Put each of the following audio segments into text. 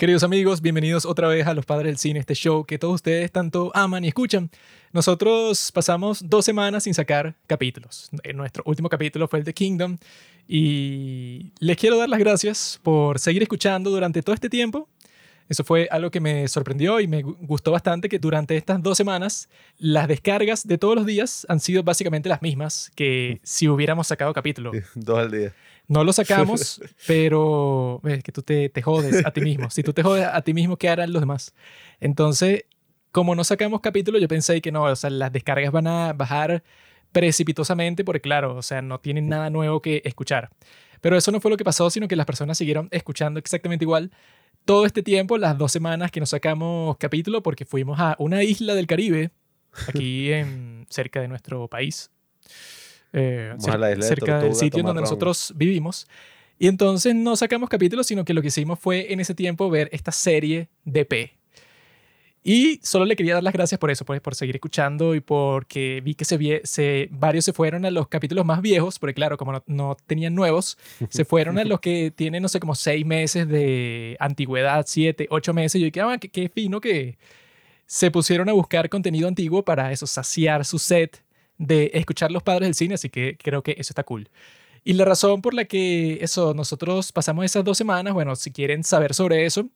Queridos amigos, bienvenidos otra vez a Los Padres del Cine, este show que todos ustedes tanto aman y escuchan. Nosotros pasamos dos semanas sin sacar capítulos. Eh, Nuestro último capítulo fue el de Kingdom y les quiero dar las gracias por seguir escuchando durante todo este tiempo. Eso fue algo que me sorprendió y me gu- gustó bastante que durante estas dos semanas las descargas de todos los días han sido básicamente las mismas que si hubiéramos sacado capítulo. Dos al día. No lo sacamos, pero es que tú te, te jodes a ti mismo. Si tú te jodes a ti mismo, ¿qué harán los demás? Entonces, como no sacamos capítulo, yo pensé que no, o sea, las descargas van a bajar precipitosamente porque, claro, o sea, no tienen nada nuevo que escuchar. Pero eso no fue lo que pasó, sino que las personas siguieron escuchando exactamente igual todo este tiempo, las dos semanas que nos sacamos capítulo, porque fuimos a una isla del Caribe, aquí en, cerca de nuestro país. Eh, de cerca del Tortuga sitio donde nosotros vivimos. Y entonces no sacamos capítulos, sino que lo que hicimos fue en ese tiempo ver esta serie de P. Y solo le quería dar las gracias por eso, pues, por seguir escuchando y porque vi que se, se varios se fueron a los capítulos más viejos, porque claro, como no, no tenían nuevos, se fueron a los que tienen, no sé, como seis meses de antigüedad, siete, ocho meses. Y yo dije, ah, qué, qué fino que se pusieron a buscar contenido antiguo para eso, saciar su set de escuchar los padres del cine, así que creo que eso está cool. Y la razón por la que eso, nosotros pasamos esas dos semanas, bueno, si quieren saber sobre eso,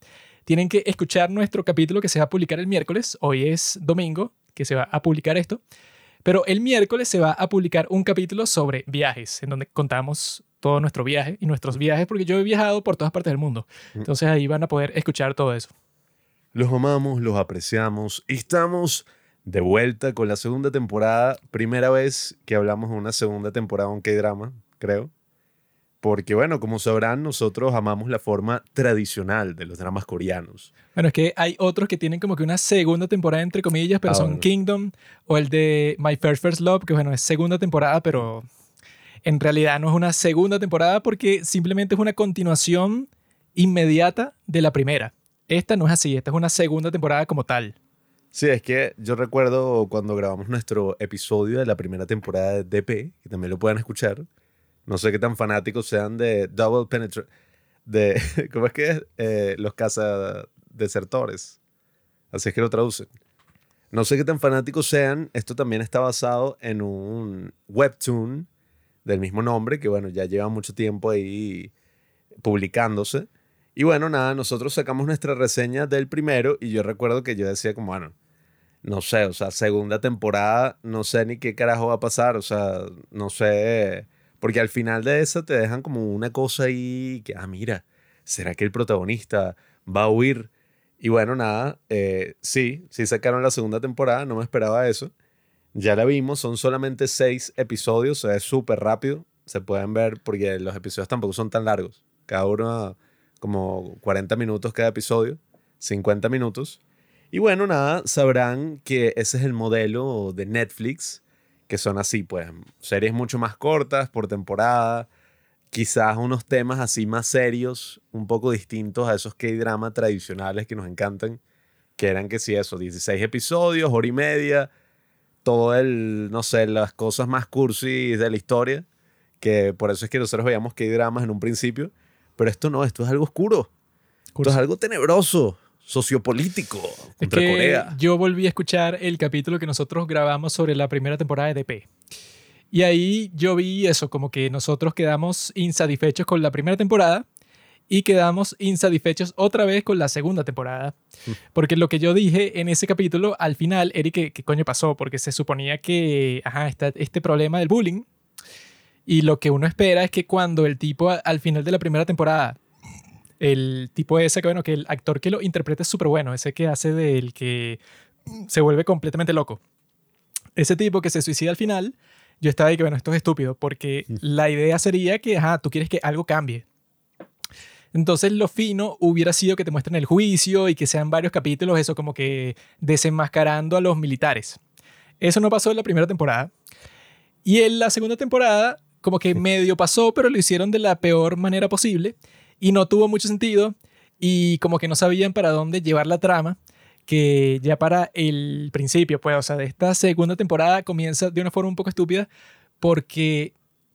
tienen que escuchar nuestro capítulo que se va a publicar el miércoles. Hoy es domingo que se va a publicar esto. Pero el miércoles se va a publicar un capítulo sobre viajes, en donde contamos todo nuestro viaje y nuestros viajes, porque yo he viajado por todas partes del mundo. Entonces ahí van a poder escuchar todo eso. Los amamos, los apreciamos y estamos de vuelta con la segunda temporada. Primera vez que hablamos de una segunda temporada de un K-drama, creo. Porque, bueno, como sabrán, nosotros amamos la forma tradicional de los dramas coreanos. Bueno, es que hay otros que tienen como que una segunda temporada, entre comillas, pero Ah, son bueno. Kingdom o el de My First First Love, que bueno, es segunda temporada, pero en realidad no es una segunda temporada porque simplemente es una continuación inmediata de la primera. Esta no es así, esta es una segunda temporada como tal. Sí, es que yo recuerdo cuando grabamos nuestro episodio de la primera temporada de DP, que también lo pueden escuchar. No sé qué tan fanáticos sean de Double Penetra... De, ¿Cómo es que es? Eh, los cazadesertores. Así es que lo traducen. No sé qué tan fanáticos sean. Esto también está basado en un webtoon del mismo nombre, que bueno, ya lleva mucho tiempo ahí publicándose. Y bueno, nada, nosotros sacamos nuestra reseña del primero y yo recuerdo que yo decía como, bueno, no sé, o sea, segunda temporada, no sé ni qué carajo va a pasar, o sea, no sé, porque al final de esa te dejan como una cosa ahí que, ah, mira, ¿será que el protagonista va a huir? Y bueno, nada, eh, sí, sí sacaron la segunda temporada, no me esperaba eso. Ya la vimos, son solamente seis episodios, o es súper rápido, se pueden ver porque los episodios tampoco son tan largos, cada uno como 40 minutos cada episodio, 50 minutos. Y bueno, nada, sabrán que ese es el modelo de Netflix, que son así, pues, series mucho más cortas por temporada, quizás unos temas así más serios, un poco distintos a esos K-drama tradicionales que nos encantan, que eran que sí, eso, 16 episodios, hora y media, todo el, no sé, las cosas más cursis de la historia, que por eso es que nosotros veíamos K-dramas en un principio, pero esto no, esto es algo oscuro, esto es algo tenebroso, sociopolítico, Es contra que Corea. yo volví a escuchar el capítulo que nosotros grabamos sobre la primera temporada de DP. Y ahí yo vi eso, como que nosotros quedamos insatisfechos con la primera temporada y quedamos insatisfechos otra vez con la segunda temporada. Porque lo que yo dije en ese capítulo, al final, Eric, ¿qué, qué coño pasó? Porque se suponía que, ajá, está este problema del bullying. Y lo que uno espera es que cuando el tipo al final de la primera temporada, el tipo ese que, bueno, que el actor que lo interpreta es súper bueno, ese que hace del que se vuelve completamente loco. Ese tipo que se suicida al final, yo estaba ahí que, bueno, esto es estúpido, porque la idea sería que, ajá, tú quieres que algo cambie. Entonces lo fino hubiera sido que te muestren el juicio y que sean varios capítulos, eso como que desenmascarando a los militares. Eso no pasó en la primera temporada. Y en la segunda temporada, como que medio pasó, pero lo hicieron de la peor manera posible y no tuvo mucho sentido y como que no sabían para dónde llevar la trama, que ya para el principio, pues, o sea, de esta segunda temporada comienza de una forma un poco estúpida porque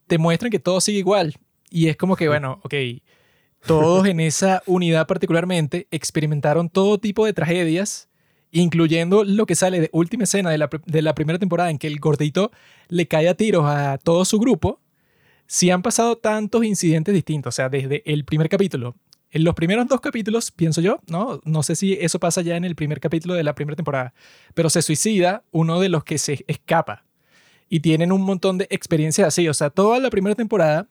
te muestran que todo sigue igual y es como que, bueno, ok, todos en esa unidad particularmente experimentaron todo tipo de tragedias, incluyendo lo que sale de última escena de la, de la primera temporada en que el gordito le cae a tiros a todo su grupo. Si han pasado tantos incidentes distintos, o sea, desde el primer capítulo en los primeros dos capítulos, pienso yo, ¿no? No sé si eso pasa ya en el primer capítulo de la primera temporada, pero se suicida uno de los que se escapa y tienen un montón de experiencias así. O sea, toda la primera temporada,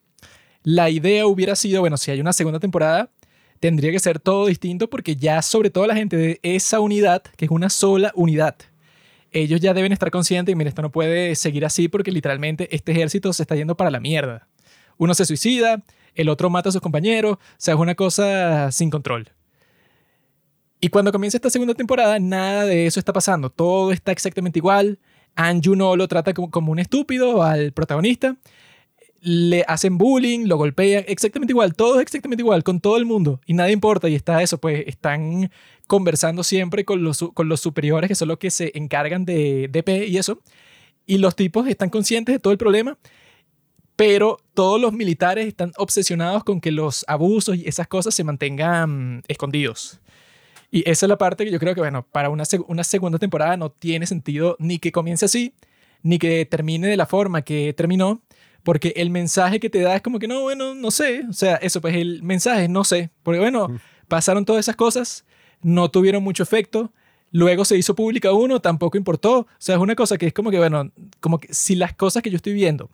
la idea hubiera sido, bueno, si hay una segunda temporada, tendría que ser todo distinto porque ya sobre todo la gente de esa unidad, que es una sola unidad, ellos ya deben estar conscientes y mira, esto no puede seguir así porque literalmente este ejército se está yendo para la mierda. Uno se suicida, el otro mata a sus compañeros, o sea, es una cosa sin control. Y cuando comienza esta segunda temporada, nada de eso está pasando, todo está exactamente igual. Anju no lo trata como, como un estúpido al protagonista, le hacen bullying, lo golpean, exactamente igual, todo es exactamente igual, con todo el mundo, y nada importa, y está eso, pues están conversando siempre con los, con los superiores, que son los que se encargan de DP y eso, y los tipos están conscientes de todo el problema, pero todos los militares están obsesionados con que los abusos y esas cosas se mantengan escondidos. Y esa es la parte que yo creo que, bueno, para una, una segunda temporada no tiene sentido ni que comience así, ni que termine de la forma que terminó, porque el mensaje que te da es como que no, bueno, no sé. O sea, eso, pues el mensaje, no sé. Porque, bueno, pasaron todas esas cosas, no tuvieron mucho efecto. Luego se hizo pública uno, tampoco importó. O sea, es una cosa que es como que, bueno, como que si las cosas que yo estoy viendo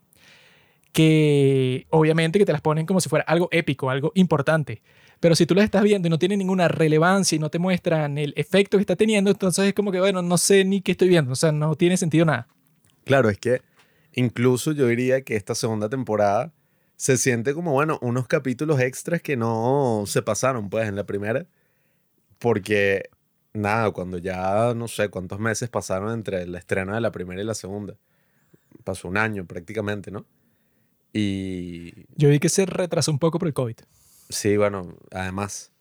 que obviamente que te las ponen como si fuera algo épico, algo importante. Pero si tú las estás viendo y no tienen ninguna relevancia y no te muestran el efecto que está teniendo, entonces es como que, bueno, no sé ni qué estoy viendo, o sea, no tiene sentido nada. Claro, es que incluso yo diría que esta segunda temporada se siente como, bueno, unos capítulos extras que no se pasaron, pues, en la primera, porque, nada, cuando ya no sé cuántos meses pasaron entre el estreno de la primera y la segunda, pasó un año prácticamente, ¿no? Y... Yo vi que se retrasó un poco por el COVID. Sí, bueno, además.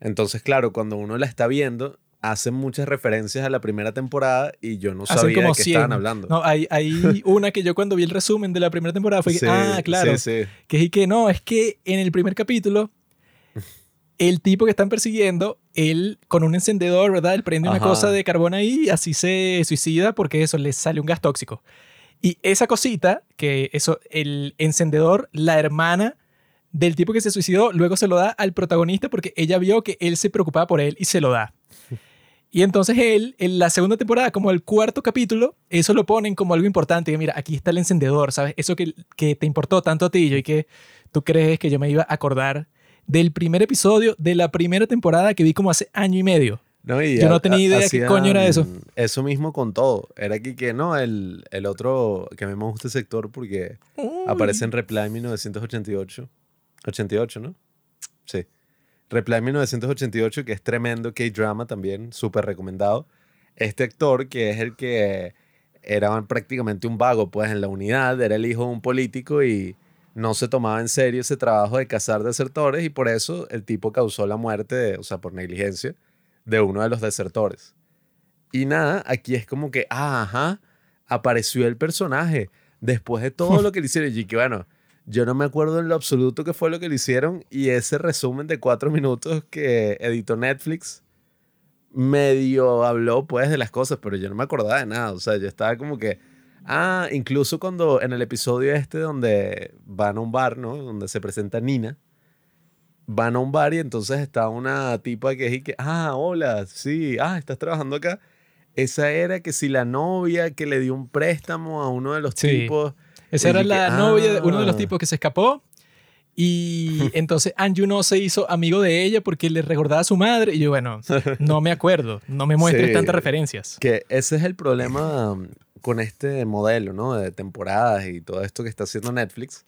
Entonces, claro, cuando uno la está viendo, hacen muchas referencias a la primera temporada y yo no sabía de qué estaban hablando. No, hay, hay una que yo cuando vi el resumen de la primera temporada fue que, ah, claro, sí, sí. que es que no, es que en el primer capítulo el tipo que están persiguiendo, él con un encendedor, ¿verdad? Él prende una cosa de carbón ahí y así se suicida porque eso le sale un gas tóxico. Y esa cosita, que eso, el encendedor, la hermana del tipo que se suicidó, luego se lo da al protagonista porque ella vio que él se preocupaba por él y se lo da. Y entonces él, en la segunda temporada, como el cuarto capítulo, eso lo ponen como algo importante. Y mira, aquí está el encendedor, ¿sabes? Eso que, que te importó tanto a ti y que tú crees que yo me iba a acordar del primer episodio de la primera temporada que vi como hace año y medio. No, Yo no tenía idea qué coño era eso. Eso mismo con todo. Era aquí que no, el, el otro que a mí me gusta el sector porque aparece en Reply 1988. 88, ¿no? Sí. Reply 1988, que es tremendo K-drama también, súper recomendado. Este actor, que es el que era prácticamente un vago, pues en la unidad, era el hijo de un político y no se tomaba en serio ese trabajo de cazar desertores y por eso el tipo causó la muerte, o sea, por negligencia de uno de los desertores. Y nada, aquí es como que, ah, ajá, apareció el personaje después de todo lo que le hicieron. Y que bueno, yo no me acuerdo en lo absoluto qué fue lo que le hicieron y ese resumen de cuatro minutos que editó Netflix medio habló pues de las cosas, pero yo no me acordaba de nada. O sea, yo estaba como que, ah, incluso cuando en el episodio este donde van a un bar, ¿no? Donde se presenta Nina van a un bar y entonces está una tipa que es que, ah, hola, sí, ah, estás trabajando acá. Esa era que si la novia que le dio un préstamo a uno de los tipos. Esa era la novia de uno de los ah". tipos que se escapó. Y entonces Anju no se hizo amigo de ella porque le recordaba a su madre. Y yo, bueno, no me acuerdo, no me muestres tantas referencias. Que ese es el problema con este modelo, ¿no? De temporadas y todo esto que está haciendo Netflix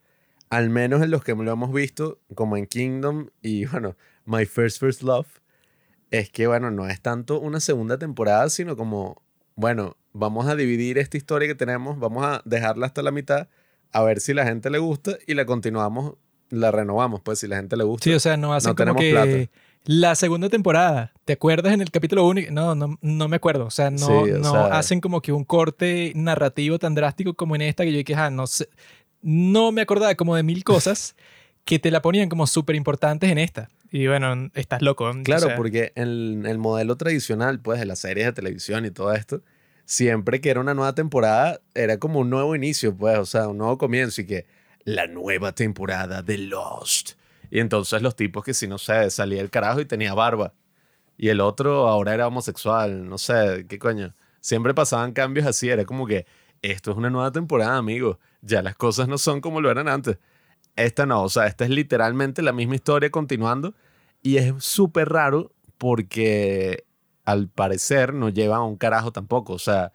al menos en los que lo hemos visto, como en Kingdom y bueno, My First First Love, es que bueno, no es tanto una segunda temporada, sino como, bueno, vamos a dividir esta historia que tenemos, vamos a dejarla hasta la mitad, a ver si la gente le gusta y la continuamos, la renovamos, pues si la gente le gusta. Sí, o sea, no hacen como que la segunda temporada, ¿te acuerdas en el capítulo 1? No, no, no me acuerdo, o sea, no, no hacen como que un corte narrativo tan drástico como en esta que yo dije, ah, no sé, no me acordaba como de mil cosas que te la ponían como súper importantes en esta. Y bueno, estás loco. Claro, o sea, porque en el modelo tradicional, pues, de las series de televisión y todo esto, siempre que era una nueva temporada, era como un nuevo inicio, pues, o sea, un nuevo comienzo y que la nueva temporada de Lost. Y entonces los tipos que si no sé, salía el carajo y tenía barba. Y el otro ahora era homosexual, no sé, qué coño. Siempre pasaban cambios así, era como que esto es una nueva temporada, amigo. Ya las cosas no son como lo eran antes. Esta no, o sea, esta es literalmente la misma historia continuando y es súper raro porque al parecer no lleva a un carajo tampoco. O sea,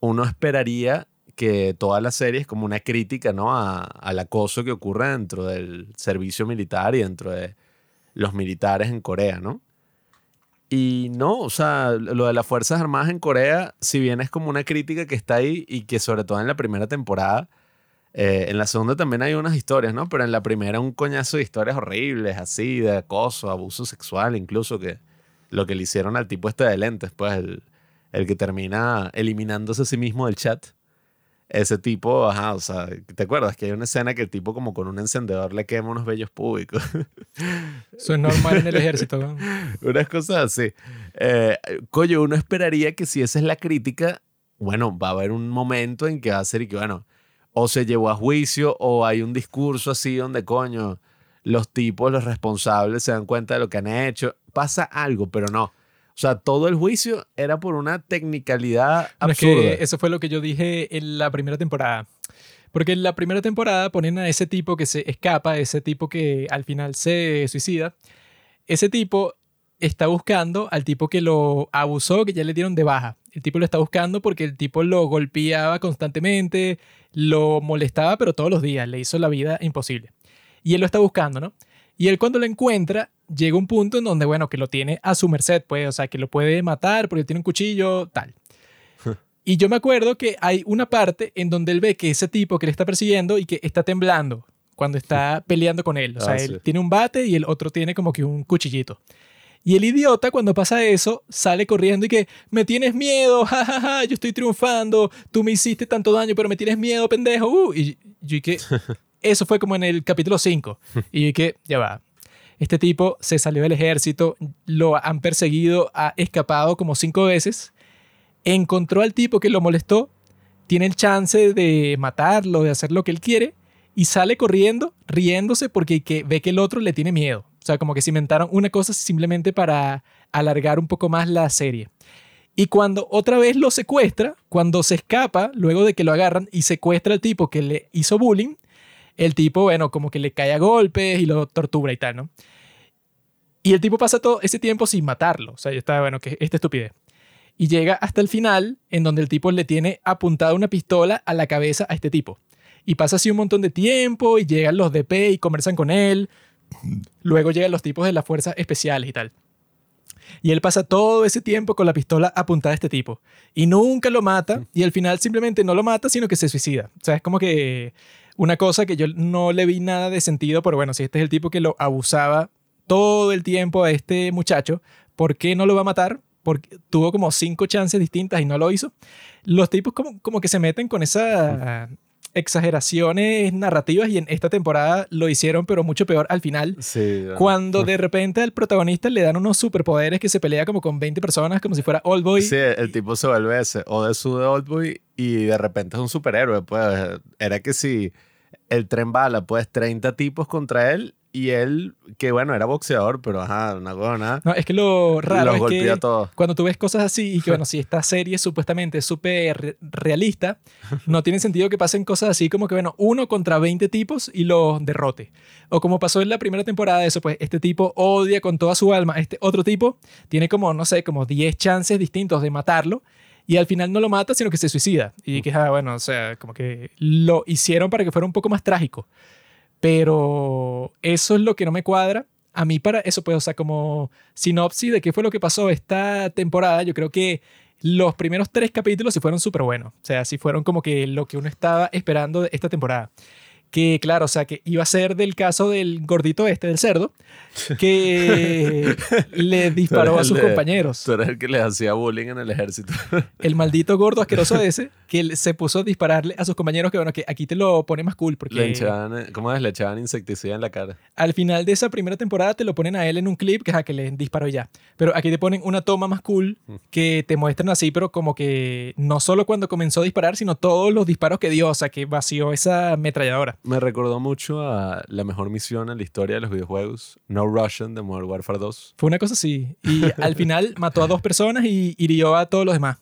uno esperaría que toda la serie es como una crítica ¿no? A- al acoso que ocurre dentro del servicio militar y dentro de los militares en Corea, ¿no? Y no, o sea, lo de las Fuerzas Armadas en Corea, si bien es como una crítica que está ahí y que sobre todo en la primera temporada, eh, en la segunda también hay unas historias, ¿no? Pero en la primera un coñazo de historias horribles, así, de acoso, abuso sexual, incluso que lo que le hicieron al tipo este de lentes, pues el, el que termina eliminándose a sí mismo del chat. Ese tipo, ajá, o sea, ¿te acuerdas que hay una escena que el tipo como con un encendedor le quema unos vellos públicos? Eso es normal en el ejército. ¿no? Unas cosas así. Eh, coño, uno esperaría que si esa es la crítica, bueno, va a haber un momento en que va a ser y que, bueno, o se llevó a juicio o hay un discurso así donde, coño, los tipos, los responsables se dan cuenta de lo que han hecho. Pasa algo, pero no. O sea, todo el juicio era por una es absurda. que eso fue lo que yo dije en la primera temporada. Porque en la primera temporada ponen a ese tipo que se escapa, ese tipo que al final se suicida. Ese tipo está buscando al tipo que lo abusó, que ya le dieron de baja. El tipo lo está buscando porque el tipo lo golpeaba constantemente, lo molestaba, pero todos los días, le hizo la vida imposible. Y él lo está buscando, ¿no? Y él cuando lo encuentra, llega un punto en donde, bueno, que lo tiene a su merced, pues, o sea, que lo puede matar porque tiene un cuchillo, tal. Y yo me acuerdo que hay una parte en donde él ve que ese tipo que le está persiguiendo y que está temblando cuando está peleando con él. O sea, Ah, él sí. tiene un bate y el otro tiene como que un cuchillito. Y el idiota, cuando pasa eso, sale corriendo y que me tienes miedo, jajaja, yo estoy triunfando, tú me hiciste tanto daño, pero me tienes miedo, pendejo. uh". Y yo y que eso fue como en el capítulo 5. Y que ya va. Este tipo se salió del ejército, lo han perseguido, ha escapado como cinco veces, encontró al tipo que lo molestó, tiene el chance de matarlo, de hacer lo que él quiere, y sale corriendo, riéndose porque que ve que el otro le tiene miedo. O sea, como que se inventaron una cosa simplemente para alargar un poco más la serie. Y cuando otra vez lo secuestra, cuando se escapa, luego de que lo agarran y secuestra al tipo que le hizo bullying, el tipo, bueno, como que le cae a golpes y lo tortura y tal, ¿no? Y el tipo pasa todo ese tiempo sin matarlo. O sea, yo estaba, bueno, que esta estupidez. Y llega hasta el final, en donde el tipo le tiene apuntada una pistola a la cabeza a este tipo. Y pasa así un montón de tiempo y llegan los DP y conversan con él. Luego llegan los tipos de las fuerzas especiales y tal. Y él pasa todo ese tiempo con la pistola apuntada a este tipo. Y nunca lo mata. Y al final simplemente no lo mata, sino que se suicida. O sea, es como que una cosa que yo no le vi nada de sentido, pero bueno, si este es el tipo que lo abusaba todo el tiempo a este muchacho, ¿por qué no lo va a matar? Porque tuvo como cinco chances distintas y no lo hizo. Los tipos como, como que se meten con esas exageraciones narrativas y en esta temporada lo hicieron, pero mucho peor al final. Sí, bueno. Cuando de repente al protagonista le dan unos superpoderes que se pelea como con 20 personas, como si fuera Oldboy. Sí, el tipo se vuelve ese, o de su de Oldboy, y de repente es un superhéroe. Pues era que si el tren bala, pues 30 tipos contra él, y él, que bueno, era boxeador, pero ajá, una nada. No, es que lo raro es que a todos. cuando tú ves cosas así y que, bueno, si esta serie es supuestamente súper re- realista, no tiene sentido que pasen cosas así como que, bueno, uno contra 20 tipos y los derrote. O como pasó en la primera temporada de eso, pues este tipo odia con toda su alma a este otro tipo, tiene como, no sé, como 10 chances distintos de matarlo y al final no lo mata, sino que se suicida. Y que, ah, bueno, o sea, como que lo hicieron para que fuera un poco más trágico. Pero eso es lo que no me cuadra. A mí para eso, pues, o sea, como sinopsis de qué fue lo que pasó esta temporada, yo creo que los primeros tres capítulos sí fueron súper buenos. O sea, sí fueron como que lo que uno estaba esperando de esta temporada. Que claro, o sea, que iba a ser del caso del gordito este, del cerdo, que le disparó a sus compañeros. Tú eres el que les hacía bullying en el ejército. El maldito gordo asqueroso ese, que se puso a dispararle a sus compañeros, que bueno, que aquí te lo pone más cool, porque... Le echaban, ¿Cómo es? Le echaban insecticida en la cara. Al final de esa primera temporada te lo ponen a él en un clip, que es a que le disparó ya. Pero aquí te ponen una toma más cool, mm. que te muestran así, pero como que no solo cuando comenzó a disparar, sino todos los disparos que dio, o sea, que vació esa ametralladora me recordó mucho a la mejor misión en la historia de los videojuegos, No Russian de Modern Warfare 2. Fue una cosa así. Y al final mató a dos personas y hirió a todos los demás.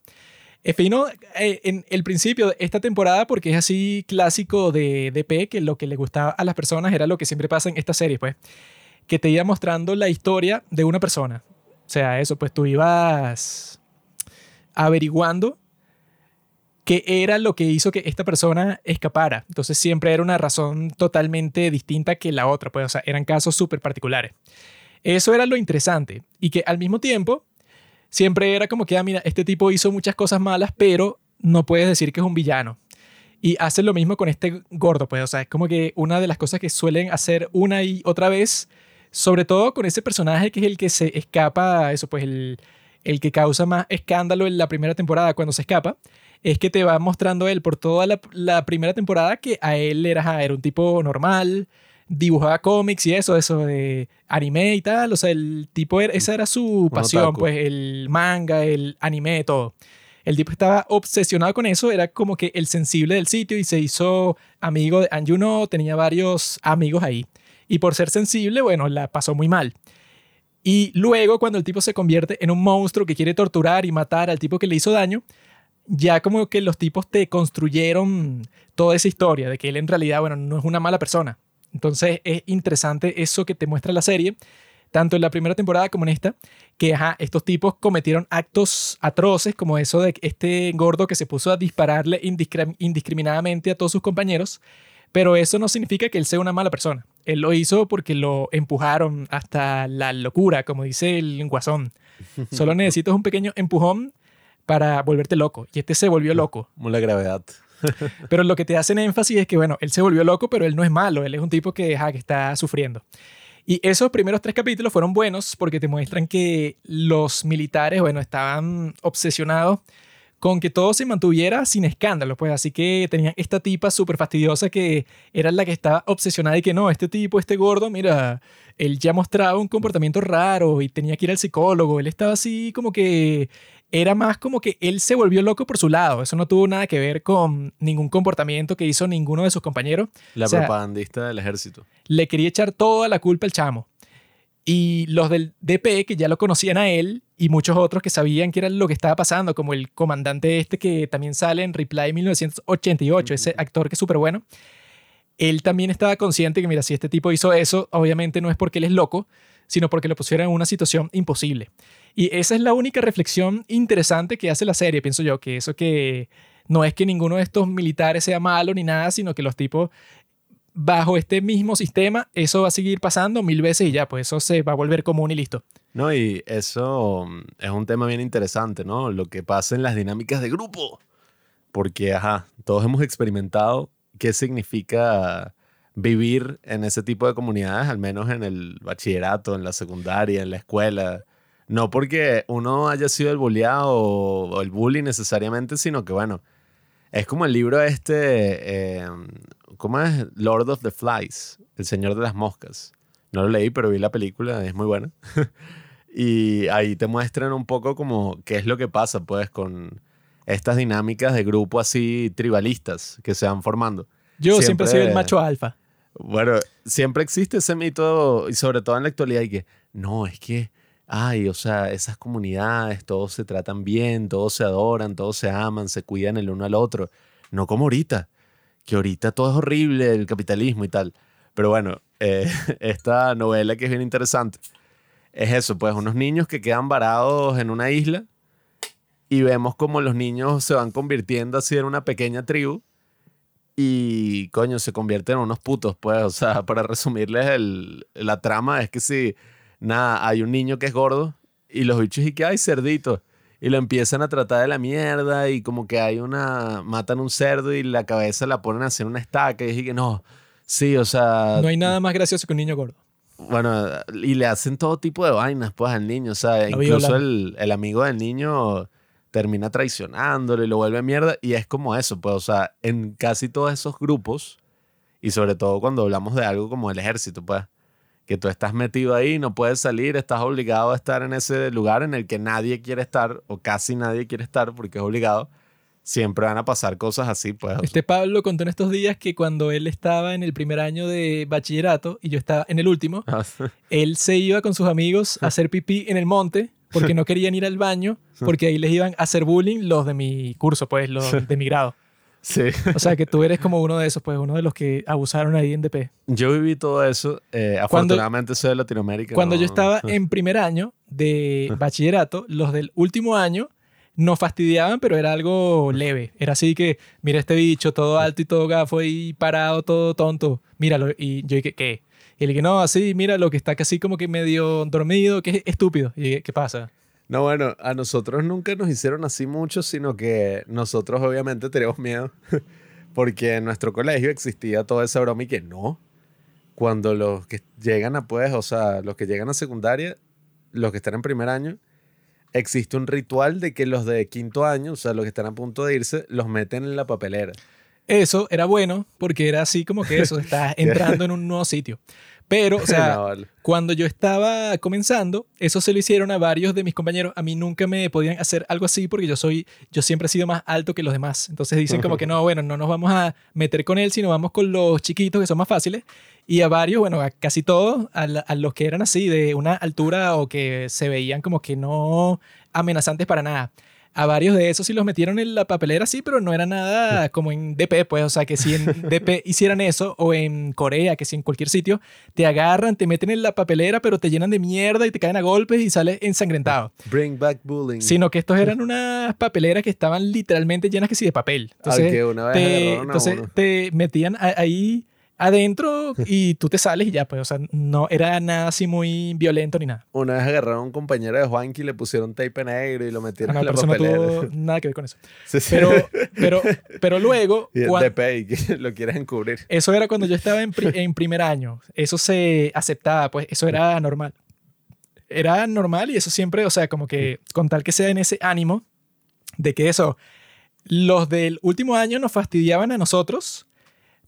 Es fino eh, en el principio de esta temporada porque es así clásico de DP, que lo que le gustaba a las personas era lo que siempre pasa en esta serie, pues, que te iba mostrando la historia de una persona. O sea, eso, pues tú ibas averiguando qué era lo que hizo que esta persona escapara. Entonces siempre era una razón totalmente distinta que la otra, pues, o sea, eran casos súper particulares. Eso era lo interesante y que al mismo tiempo siempre era como que, ah, mira, este tipo hizo muchas cosas malas, pero no puedes decir que es un villano. Y hace lo mismo con este gordo, pues, o sea, es como que una de las cosas que suelen hacer una y otra vez, sobre todo con ese personaje que es el que se escapa, eso, pues, el, el que causa más escándalo en la primera temporada cuando se escapa, es que te va mostrando él por toda la, primera temporada que a él era, era un tipo normal, dibujaba cómics y eso, eso de anime y tal. O sea, el tipo, era, esa era su pasión, pues el manga, el anime, todo. El tipo estaba obsesionado con eso, era como que el sensible del sitio y se hizo amigo de Anjuno, tenía varios amigos ahí. Y por ser sensible, bueno, la pasó muy mal. Y luego, cuando el tipo se convierte en un monstruo que quiere torturar y matar al tipo que le hizo daño, ya como que los tipos te construyeron toda esa historia de que él en realidad, bueno, no es una mala persona. Entonces es interesante eso que te muestra la serie, tanto en la primera temporada como en esta, que ajá, estos tipos cometieron actos atroces como eso de este gordo que se puso a dispararle indiscriminadamente a todos sus compañeros, pero eso no significa que él sea una mala persona. Él lo hizo porque lo empujaron hasta la locura, como dice el guasón. Solo necesitas un pequeño empujón para volverte loco. Y este se volvió loco. Muy la gravedad. pero lo que te hacen énfasis es que, bueno, él se volvió loco, pero él no es malo, él es un tipo que, que está sufriendo. Y esos primeros tres capítulos fueron buenos porque te muestran que los militares, bueno, estaban obsesionados con que todo se mantuviera sin escándalo, pues así que tenían esta tipa súper fastidiosa que era la que estaba obsesionada y que no, este tipo, este gordo, mira, él ya mostraba un comportamiento raro y tenía que ir al psicólogo, él estaba así como que era más como que él se volvió loco por su lado. Eso no tuvo nada que ver con ningún comportamiento que hizo ninguno de sus compañeros. La propagandista del ejército. Le quería echar toda la culpa al chamo. Y los del DP, que ya lo conocían a él, y muchos otros que sabían que era lo que estaba pasando, como el comandante este que también sale en Reply 1988, ese actor que es súper bueno, él también estaba consciente que, mira, si este tipo hizo eso, obviamente no es porque él es loco, sino porque lo pusieron en una situación imposible. Y esa es la única reflexión interesante que hace la serie, pienso yo, que eso que no es que ninguno de estos militares sea malo ni nada, sino que los tipos bajo este mismo sistema, eso va a seguir pasando mil veces y ya, pues eso se va a volver común y listo. No, y eso mm, es un tema bien interesante, ¿no? Lo que pasa en las dinámicas de grupo. Porque, ajá, todos hemos experimentado qué significa vivir en ese tipo de comunidades, al menos en el bachillerato, en la secundaria, en la escuela, no porque uno haya sido el bulleado o, el bully necesariamente, sino que, bueno, es como el libro este, eh, ¿cómo es? Lord of the Flies, El Señor de las Moscas. No lo leí, pero vi la película, es muy buena. y ahí te muestran un poco como qué es lo que pasa, pues, con estas dinámicas de grupo así tribalistas que se van formando. Yo siempre, sido el macho alfa. Bueno, siempre existe ese mito, y sobre todo en la actualidad, y que no, es que ay, o sea, esas comunidades, todos se tratan bien, todos se adoran, todos se aman, se cuidan el uno al otro. No como ahorita, que ahorita todo es horrible, el capitalismo y tal. Pero bueno, eh, esta novela que es bien interesante es eso, pues unos niños que quedan varados en una isla y vemos como los niños se van convirtiendo así en una pequeña tribu y coño, se convierten en unos putos, pues, o sea, para resumirles el, la trama es que si nada, hay un niño que es gordo y los bichos y que hay cerdito. Y lo empiezan a tratar de la mierda y como que hay una, matan un cerdo y la cabeza la ponen así en una estaca y dije que no, Sí, o sea, No hay nada más gracioso que un niño gordo. bueno, y le hacen todo tipo de vainas pues al niño, o sea, incluso el, el amigo del niño termina traicionándolo y lo vuelve mierda y es como eso, pues, o sea, en casi todos esos grupos y sobre todo cuando hablamos de algo como el ejército, pues, que tú estás metido ahí, no puedes salir, estás obligado a estar en ese lugar en el que nadie quiere estar o casi nadie quiere estar porque es obligado, siempre van a pasar cosas así, pues. Este Pablo contó en estos días que cuando él estaba en el primer año de bachillerato y yo estaba en el último, sea, él se iba con sus amigos a hacer pipí en el monte porque no querían ir al baño porque ahí les iban a hacer bullying los de mi curso, pues los de mi grado. Sí. O sea que tú eres como uno de esos, pues uno de los que abusaron ahí en DP. Yo viví todo eso, eh, Cuando- afortunadamente soy de Latinoamérica. Cuando no- yo estaba en primer año de bachillerato, los del último año nos fastidiaban, pero era algo leve. Era así que, mira este bicho, todo alto y todo gafo ahí parado, todo tonto. Míralo. Y yo dije, ¿qué? Y le dije, no, así, mira lo que está casi como que medio dormido, que es estúpido. Y dije, ¿qué pasa? No, bueno, a nosotros nunca nos hicieron así mucho, sino que nosotros obviamente teníamos miedo porque en nuestro colegio existía toda esa broma y que no. Cuando los que llegan a pues, o sea, los que llegan a secundaria, los que están en primer año, existe un ritual de que los de quinto año, o sea, los que están a punto de irse, los meten en la papelera. Eso era bueno porque era así como que eso, estás entrando en un nuevo sitio. Pero, o sea, No, vale. Cuando yo estaba comenzando, eso se lo hicieron a varios de mis compañeros. A mí nunca me podían hacer algo así porque yo soy, yo siempre he sido más alto que los demás. Entonces dicen como que no, bueno, no nos vamos a meter con él, sino vamos con los chiquitos que son más fáciles. Y a varios, bueno, a casi todos, a, la- a los que eran así de una altura o que se veían como que no amenazantes para nada. A varios de esos sí los metieron en la papelera, sí, pero no era nada como en DP, pues, o sea, que si en DP hicieran eso, o en Corea, que si en cualquier sitio, te agarran, te meten en la papelera, pero te llenan de mierda y te caen a golpes y sales ensangrentado. Bring back bullying. Sino que estos eran unas papeleras que estaban literalmente llenas que sí de papel. Entonces, Al que una vez te, entonces te metían ahí adentro y tú te sales y ya, pues, o sea, no era nada así muy violento ni nada. Una vez agarraron a un compañero de Juanqui y le pusieron tape negro y lo Ah, metieron no, en la eso no papelera. tuvo nada que ver con eso. Sí, sí. Pero, pero, pero luego, y el cuan- DP que lo quieres encubrir. eso era cuando yo estaba en, pri- en primer año. Eso se aceptaba, pues eso era normal. Era normal y eso siempre, o sea, como que con tal que sea en ese ánimo de que eso, los del último año nos fastidiaban a nosotros,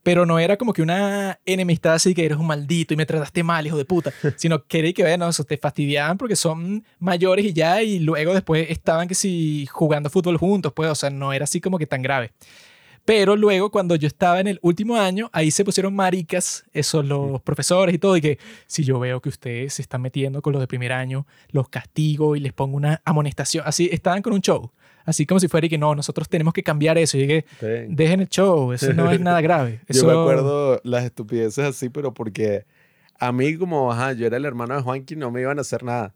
pero no era como que una enemistad así que eres un maldito y me trataste mal, hijo de puta, sino que era que, bueno, eso te fastidiaban porque son mayores y ya, y luego después estaban que si jugando fútbol juntos, pues, o sea, no era así como que tan grave. Pero luego, cuando yo estaba en el último año, ahí se pusieron maricas, esos los profesores y todo, y que si yo veo que ustedes se están metiendo con los de primer año, los castigo y les pongo una amonestación. Así estaban con un show, así como si fuera y que no, nosotros tenemos que cambiar eso. Y dije, dejen el show, eso no es nada grave. Eso, Yo me acuerdo las estupideces así, pero porque a mí como, ajá, yo era el hermano de Juanqui, no me iban a hacer nada.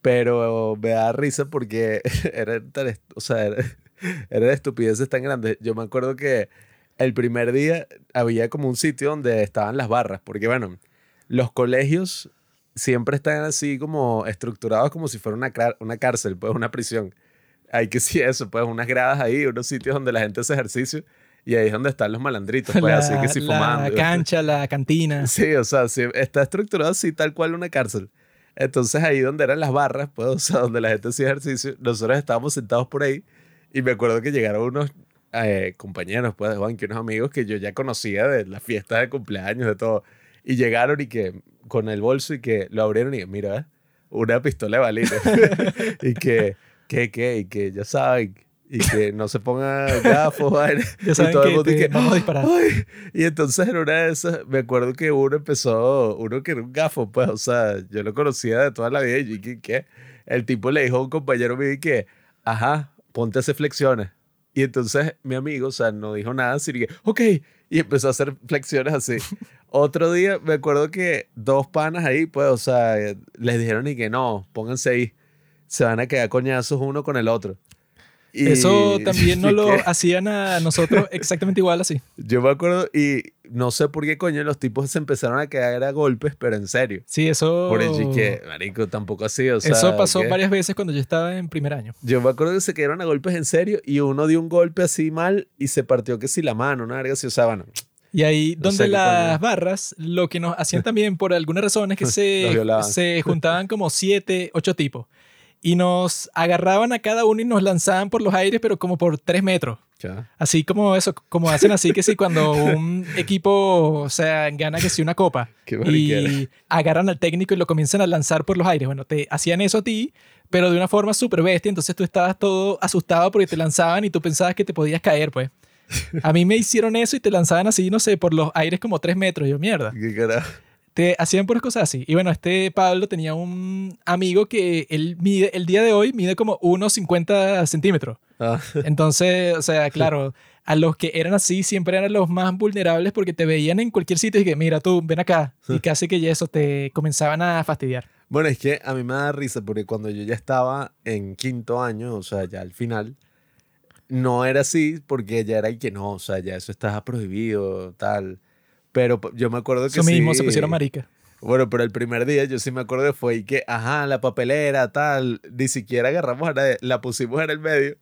Pero me da risa porque era tan, o sea, era, eran estupideces tan grandes. Yo me acuerdo que el primer día había como un sitio donde estaban las barras, porque bueno, los colegios siempre están así como estructurados como si fuera una, una cárcel, pues una prisión. Hay que sí eso, pues unas gradas ahí, unos sitios donde la gente hace ejercicio y ahí es donde están los malandritos, pues la, así que sí la fumando. cancha, la cantina. Sí, o sea, sí, está estructurado así tal cual una cárcel. Entonces ahí donde eran las barras, pues, o sea, donde la gente hacía ejercicio, nosotros estábamos sentados por ahí y me acuerdo que llegaron unos eh, compañeros, pues, de Juanqui, unos amigos que yo ya conocía de las fiestas de cumpleaños, de todo. Y llegaron y que con el bolso y que lo abrieron y mira, una pistola de balines. y que, que, que, y que ya saben, y que no se pongan gafos. Ya Y saben todo el que, mundo y te que, vamos a disparar. Ay, y entonces en una de esas, me acuerdo que uno empezó, uno que era un gafo, pues, o sea, yo lo conocía de toda la vida y dije, ¿qué? El tipo le dijo a un compañero mío y que, ajá, ponte a hacer flexiones. Y entonces mi amigo, o sea, no dijo nada, sino que, ok, y empezó a hacer flexiones así. Otro día me acuerdo que dos panas ahí, pues, o sea, les dijeron y que no, pónganse ahí, se van a quedar coñazos uno con el otro. Y- Eso también no lo hacían a nosotros exactamente igual así. yo me acuerdo y no sé por qué coño los tipos se empezaron a caer a golpes, pero en serio. Sí, eso. Por el que, marico, tampoco así, o sea. eso pasó ¿qué? varias veces cuando yo estaba en primer año. Yo me acuerdo que se cayeron a golpes en serio y uno dio un golpe así mal y se partió que si la mano, una verga así, o sea, bueno, Y ahí No donde las barras, lo que nos hacían también por alguna razón es que se, se juntaban como siete, ocho tipos. Y nos agarraban a cada uno y nos lanzaban por los aires, pero como por tres metros. Ya. Así como eso, como hacen así que sí, cuando un equipo, o sea, gana que sí una copa y agarran al técnico y lo comienzan a lanzar por los aires. Bueno, te hacían eso a ti, pero de una forma súper bestia, entonces tú estabas todo asustado porque te lanzaban y tú pensabas que te podías caer, pues. A mí me hicieron eso y te lanzaban así, no sé, por los aires como tres metros. Yo, mierda. ¿Qué carajo? Te hacían puras cosas así. Y bueno, este Pablo tenía un amigo que él mide, el día de hoy mide como unos 50 centímetros. Ah, Entonces, o sea, claro, a los que eran así siempre eran los más vulnerables porque te veían en cualquier sitio y que, mira tú, ven acá. Y casi que ya eso te comenzaban a fastidiar. Bueno, es que a mí me da risa porque cuando yo ya estaba en quinto año, o sea, ya al final, no era así porque ya era el que no, o sea, ya eso estaba prohibido, tal. Pero yo me acuerdo que Eso mismo, sí- se pusieron marica. Bueno, pero el primer día yo sí me acuerdo que fue y que, ajá, la papelera, tal, ni siquiera agarramos a nadie, la pusimos en el medio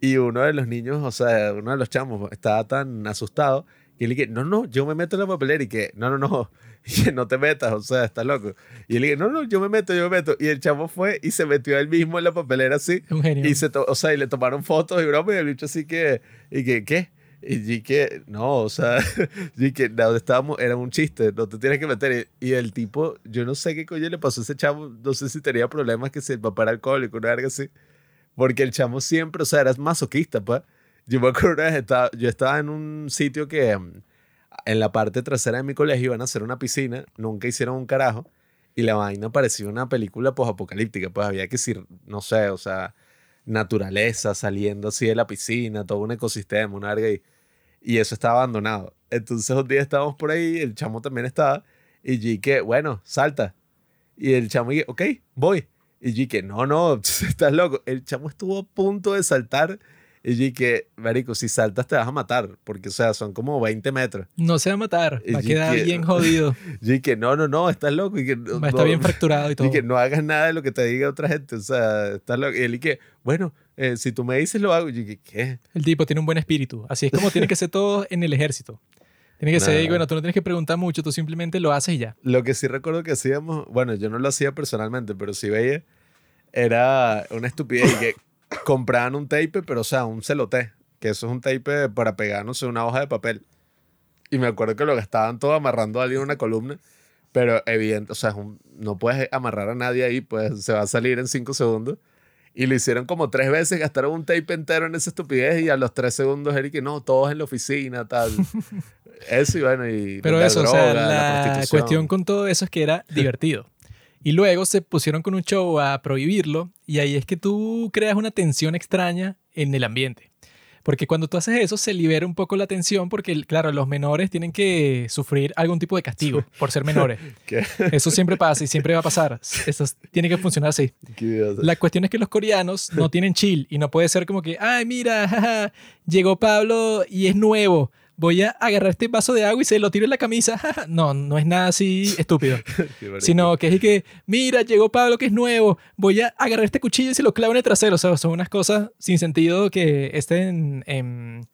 y uno de los niños, o sea, uno de los chamos estaba tan asustado que le dije, no, no, yo me meto en la papelera y que, no, no, no, y que no te metas, o sea, estás loco. Y él dije, no, no, yo me meto, yo me meto. Y el chamo fue y se metió él mismo en la papelera así un genio. y se, o sea, y le tomaron fotos y broma, y el bicho así que, y que, ¿qué? Y yo que, no, o sea, y que de donde estábamos era un chiste, no te tienes que meter. Y, el tipo, yo no sé qué coño le pasó a ese chamo, no sé si tenía problemas que si el papá era alcohólico, una verga así. Porque el chamo siempre, o sea, era masoquista, pues. Yo me acuerdo una vez, estaba, yo estaba en un sitio que mm, en la parte trasera de mi colegio iban a hacer una piscina, nunca hicieron un carajo. Y la vaina parecía una película posapocalíptica, pues había que decir, no sé, o sea, naturaleza saliendo así de la piscina, todo un ecosistema, una verga y, y eso estaba abandonado. Entonces un día estábamos por ahí, el chamo también estaba, y yo que, bueno, salta. Y el chamo dije, ok, voy. Y yo que, no, no, estás loco. El chamo estuvo a punto de saltar. Y yo que, marico, si saltas te vas a matar, porque, o sea, son como 20 metros. No se va a matar, va a quedar que- bien jodido. Yo que, no, no, no, estás loco. Y que, a estar bien fracturado y todo. y que no hagas nada de lo que te diga otra gente. O sea, estás loco. Y él y que, bueno, eh, si tú me dices lo hago. Y yo que, ¿qué? El tipo tiene un buen espíritu. Así es como tiene que ser todo en el ejército. Tiene que ser, Nah. bueno, tú no tienes que preguntar mucho, tú simplemente lo haces y ya. Lo que sí recuerdo que hacíamos, bueno, yo no lo hacía personalmente, pero sí veía, era una estupidez y que compraban un tape, pero o sea, un celoté, que eso es un tape para pegar, no sé, una hoja de papel. Y me acuerdo que lo gastaban todo amarrando a alguien en una columna, pero evidente, o sea, un- no puedes amarrar a nadie ahí, pues se va a salir en cinco segundos. Y lo hicieron como tres veces, gastaron un tape entero en esa estupidez y a los tres segundos Eric no, todos en la oficina, tal. eso y bueno, y Pero eso, o sea, droga, la, prostitución. cuestión con todo eso es que era divertido. Y luego se pusieron con un show a prohibirlo y ahí es que tú creas una tensión extraña en el ambiente. Porque cuando tú haces eso se libera un poco la tensión porque, claro, los menores tienen que sufrir algún tipo de castigo por ser menores. ¿Qué? Eso siempre pasa y siempre va a pasar. Eso tiene que funcionar así. La cuestión es que los coreanos no tienen chill y no puede ser como que, ay, mira, jaja, llegó Pablo y es nuevo. Voy a agarrar este vaso de agua y se lo tiro en la camisa. jaja". No, no es nada así estúpido. Sino que es que, mira, llegó Pablo que es nuevo. Voy a agarrar este cuchillo y se lo clavo en el trasero. O sea, son unas cosas sin sentido que estén en...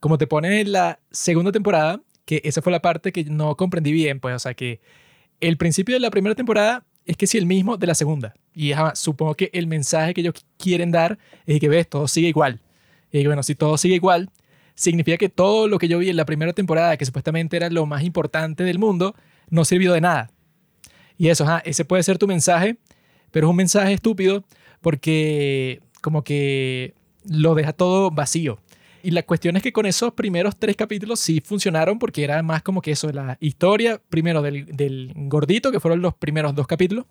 Como te ponen en la segunda temporada, que esa fue la parte que no comprendí bien, pues, o sea, que el principio de la primera temporada es que sí el mismo de la segunda. Y supongo que el mensaje que ellos quieren dar es que ves, todo sigue igual. Y bueno, si todo sigue igual, significa que todo lo que yo vi en la primera temporada, que supuestamente era lo más importante del mundo, no sirvió de nada. Y eso, ajá, ese puede ser tu mensaje, pero es un mensaje estúpido porque como que lo deja todo vacío. Y la cuestión es que con esos primeros tres capítulos sí funcionaron porque era más como que eso, la historia primero del, del gordito, que fueron los primeros dos capítulos,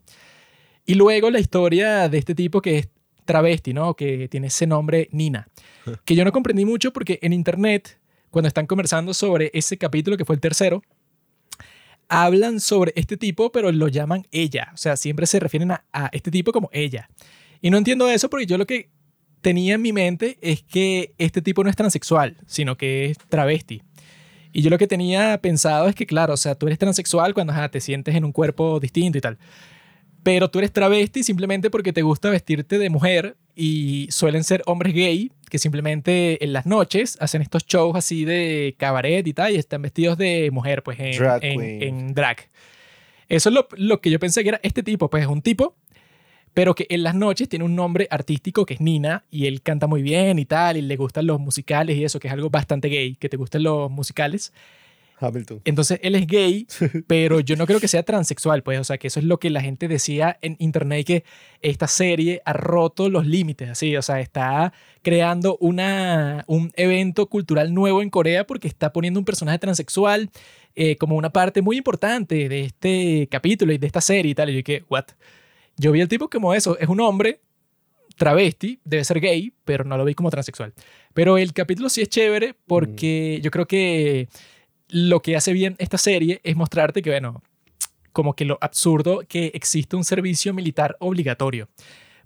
y luego la historia de este tipo que es travesti, ¿no? Que tiene ese nombre Nina, que yo no comprendí mucho porque en internet, cuando están conversando sobre ese capítulo que fue el tercero, hablan sobre este tipo, pero lo llaman ella. O sea, siempre se refieren a, a este tipo como ella. Y no entiendo eso porque yo lo que tenía en mi mente es que este tipo no es transexual, sino que es travesti. Y yo lo que tenía pensado es que, claro, o sea, tú eres transexual cuando ajá, te sientes en un cuerpo distinto y tal. Pero tú eres travesti simplemente porque te gusta vestirte de mujer y suelen ser hombres gay que simplemente en las noches hacen estos shows así de cabaret y tal y están vestidos de mujer, pues en Drag en- queen. en drag. Eso es lo, lo que yo pensé que era este tipo, pues es un tipo, pero que en las noches tiene un nombre artístico que es Nina y él canta muy bien y tal, y le gustan los musicales y eso, que es algo bastante gay, que te gusten los musicales. Hamilton. Entonces él es gay, pero yo no creo que sea transexual, pues, o sea, que eso es lo que la gente decía en internet, que esta serie ha roto los límites, así, o sea, está creando una, un evento cultural nuevo en Corea porque está poniendo un personaje transexual eh, como una parte muy importante de este capítulo y de esta serie y tal, y yo dije, what? Yo vi al tipo como eso, es un hombre travesti, debe ser gay, pero no lo vi como transexual. Pero el capítulo sí es chévere porque yo creo que lo que hace bien esta serie es mostrarte que, bueno, como que lo absurdo que existe un servicio militar obligatorio.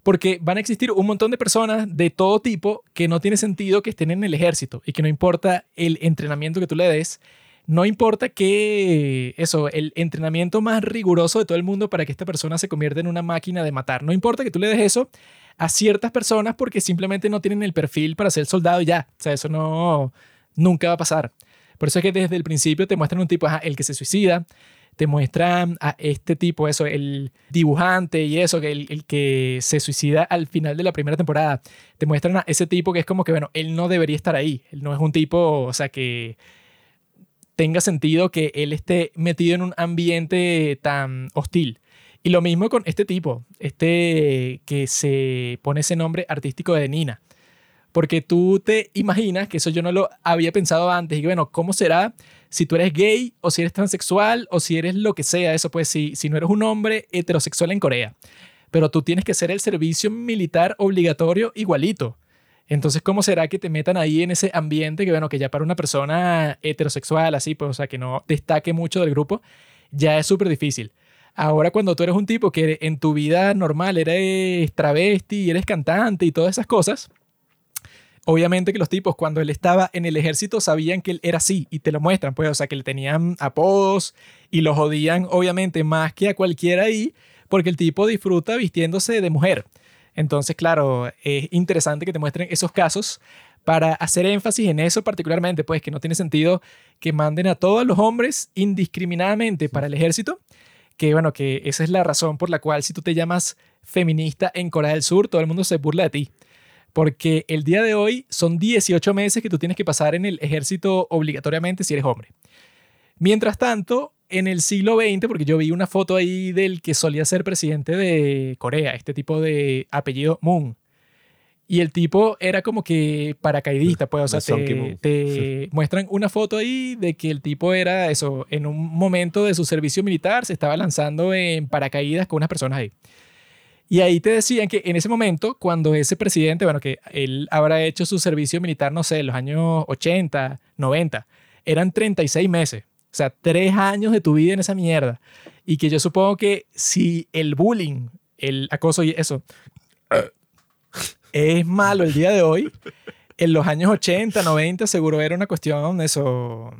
Porque van a existir un montón de personas de todo tipo que no tiene sentido que estén en el ejército y que no importa el entrenamiento que tú le des, no importa que eso, el entrenamiento más riguroso de todo el mundo para que esta persona se convierta en una máquina de matar, no importa que tú le des eso a ciertas personas porque simplemente no tienen el perfil para ser soldado ya, o sea, eso no nunca va a pasar. Por eso es que desde el principio te muestran un tipo, el que se suicida, te muestran a este tipo, eso, el dibujante y eso, el, el que se suicida al final de la primera temporada. Te muestran a ese tipo que es como que, bueno, él no debería estar ahí. Él no es un tipo, o sea, que tenga sentido que él esté metido en un ambiente tan hostil. Y lo mismo con este tipo, este que se pone ese nombre artístico de Nina. Porque tú te imaginas, que eso yo no lo había pensado antes, y bueno, ¿cómo será si tú eres gay o si eres transexual o si eres lo que sea? Eso pues si, si no eres un hombre heterosexual en Corea, pero tú tienes que ser el servicio militar obligatorio igualito. Entonces, ¿cómo será que te metan ahí en ese ambiente que, bueno, que ya para una persona heterosexual, así, pues, o sea, que no destaque mucho del grupo, ya es súper difícil. Ahora, cuando tú eres un tipo que en tu vida normal eres travesti, eres cantante y todas esas cosas, obviamente que los tipos cuando él estaba en el ejército sabían que él era así y te lo muestran, pues, o sea, que le tenían apodos y lo jodían obviamente más que a cualquiera ahí porque el tipo disfruta vistiéndose de mujer. Entonces, claro, es interesante que te muestren esos casos para hacer énfasis en eso particularmente, pues que no tiene sentido que manden a todos los hombres indiscriminadamente para el ejército, que bueno, que esa es la razón por la cual si tú te llamas feminista en Corea del Sur, todo el mundo se burla de ti. Porque el día de hoy son 18 meses que tú tienes que pasar en el ejército obligatoriamente si eres hombre. Mientras tanto, en el siglo XX, porque yo vi una foto ahí del que solía ser presidente de Corea, este tipo de apellido Moon. Y el tipo era como que paracaidista, pues, o sea, te, te muestran una foto ahí de que el tipo era eso, en un momento de su servicio militar se estaba lanzando en paracaídas con unas personas ahí. Y ahí te decían que en ese momento, cuando ese presidente, bueno, que él habrá hecho su servicio militar, no sé, en los años 80, 90, eran 36 meses. O sea, tres años de tu vida en esa mierda. Y que yo supongo que si el bullying, el acoso y eso es malo el día de hoy, en los años 80, 90 seguro era una cuestión eso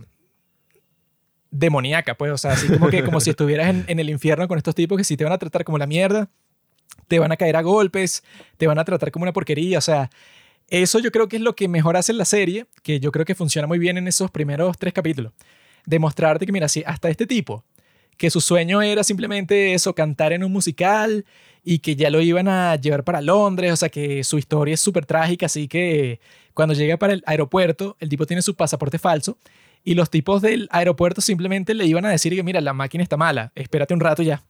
demoníaca, pues, o sea, así como que como si estuvieras en, en el infierno con estos tipos que si te van a tratar como la mierda, te van a caer a golpes, te van a tratar como una porquería, o sea, eso yo creo que es lo que mejor hace la serie, que yo creo que funciona muy bien en esos primeros tres capítulos. Demostrarte que, mira, si hasta este tipo, que su sueño era simplemente eso, cantar en un musical y que ya lo iban a llevar para Londres, o sea, que su historia es súper trágica, así que cuando llega para el aeropuerto, el tipo tiene su pasaporte falso y los tipos del aeropuerto simplemente le iban a decir que, mira, la máquina está mala, espérate un rato ya.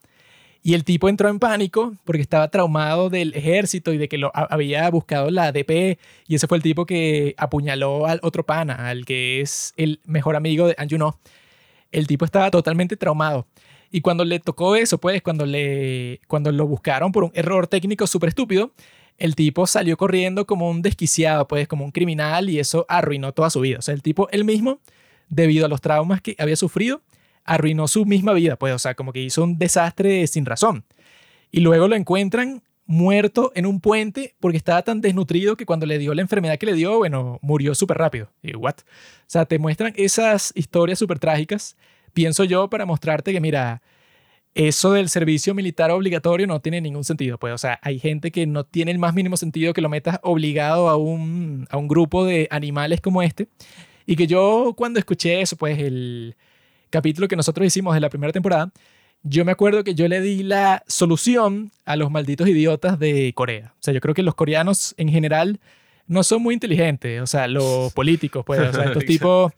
Y el tipo entró en pánico porque estaba traumado del ejército y de que lo había buscado la DP. Y ese fue el tipo que apuñaló al otro pana, al que es el mejor amigo de Anjuno. El tipo estaba totalmente traumado. Y cuando le tocó eso, pues, cuando, le, cuando lo buscaron por un error técnico súper estúpido, el tipo salió corriendo como un desquiciado, pues, como un criminal y eso arruinó toda su vida. O sea, el tipo él mismo, debido a los traumas que había sufrido, arruinó su misma vida, pues, o sea, como que hizo un desastre sin razón. Y luego lo encuentran muerto en un puente porque estaba tan desnutrido que cuando le dio la enfermedad que le dio, bueno, murió súper rápido. Y what? O sea, te muestran esas historias súper trágicas, pienso yo, para mostrarte que, mira, eso del servicio militar obligatorio no tiene ningún sentido. Pues, o sea, hay gente que no tiene el más mínimo sentido que lo metas obligado a un, a un grupo de animales como este. Y que yo cuando escuché eso, pues el capítulo que nosotros hicimos de la primera temporada, yo me acuerdo que yo le di la solución a los malditos idiotas de Corea. O sea, yo creo que los coreanos en general no son muy inteligentes. O sea, los políticos, pues, o sea, estos tipos...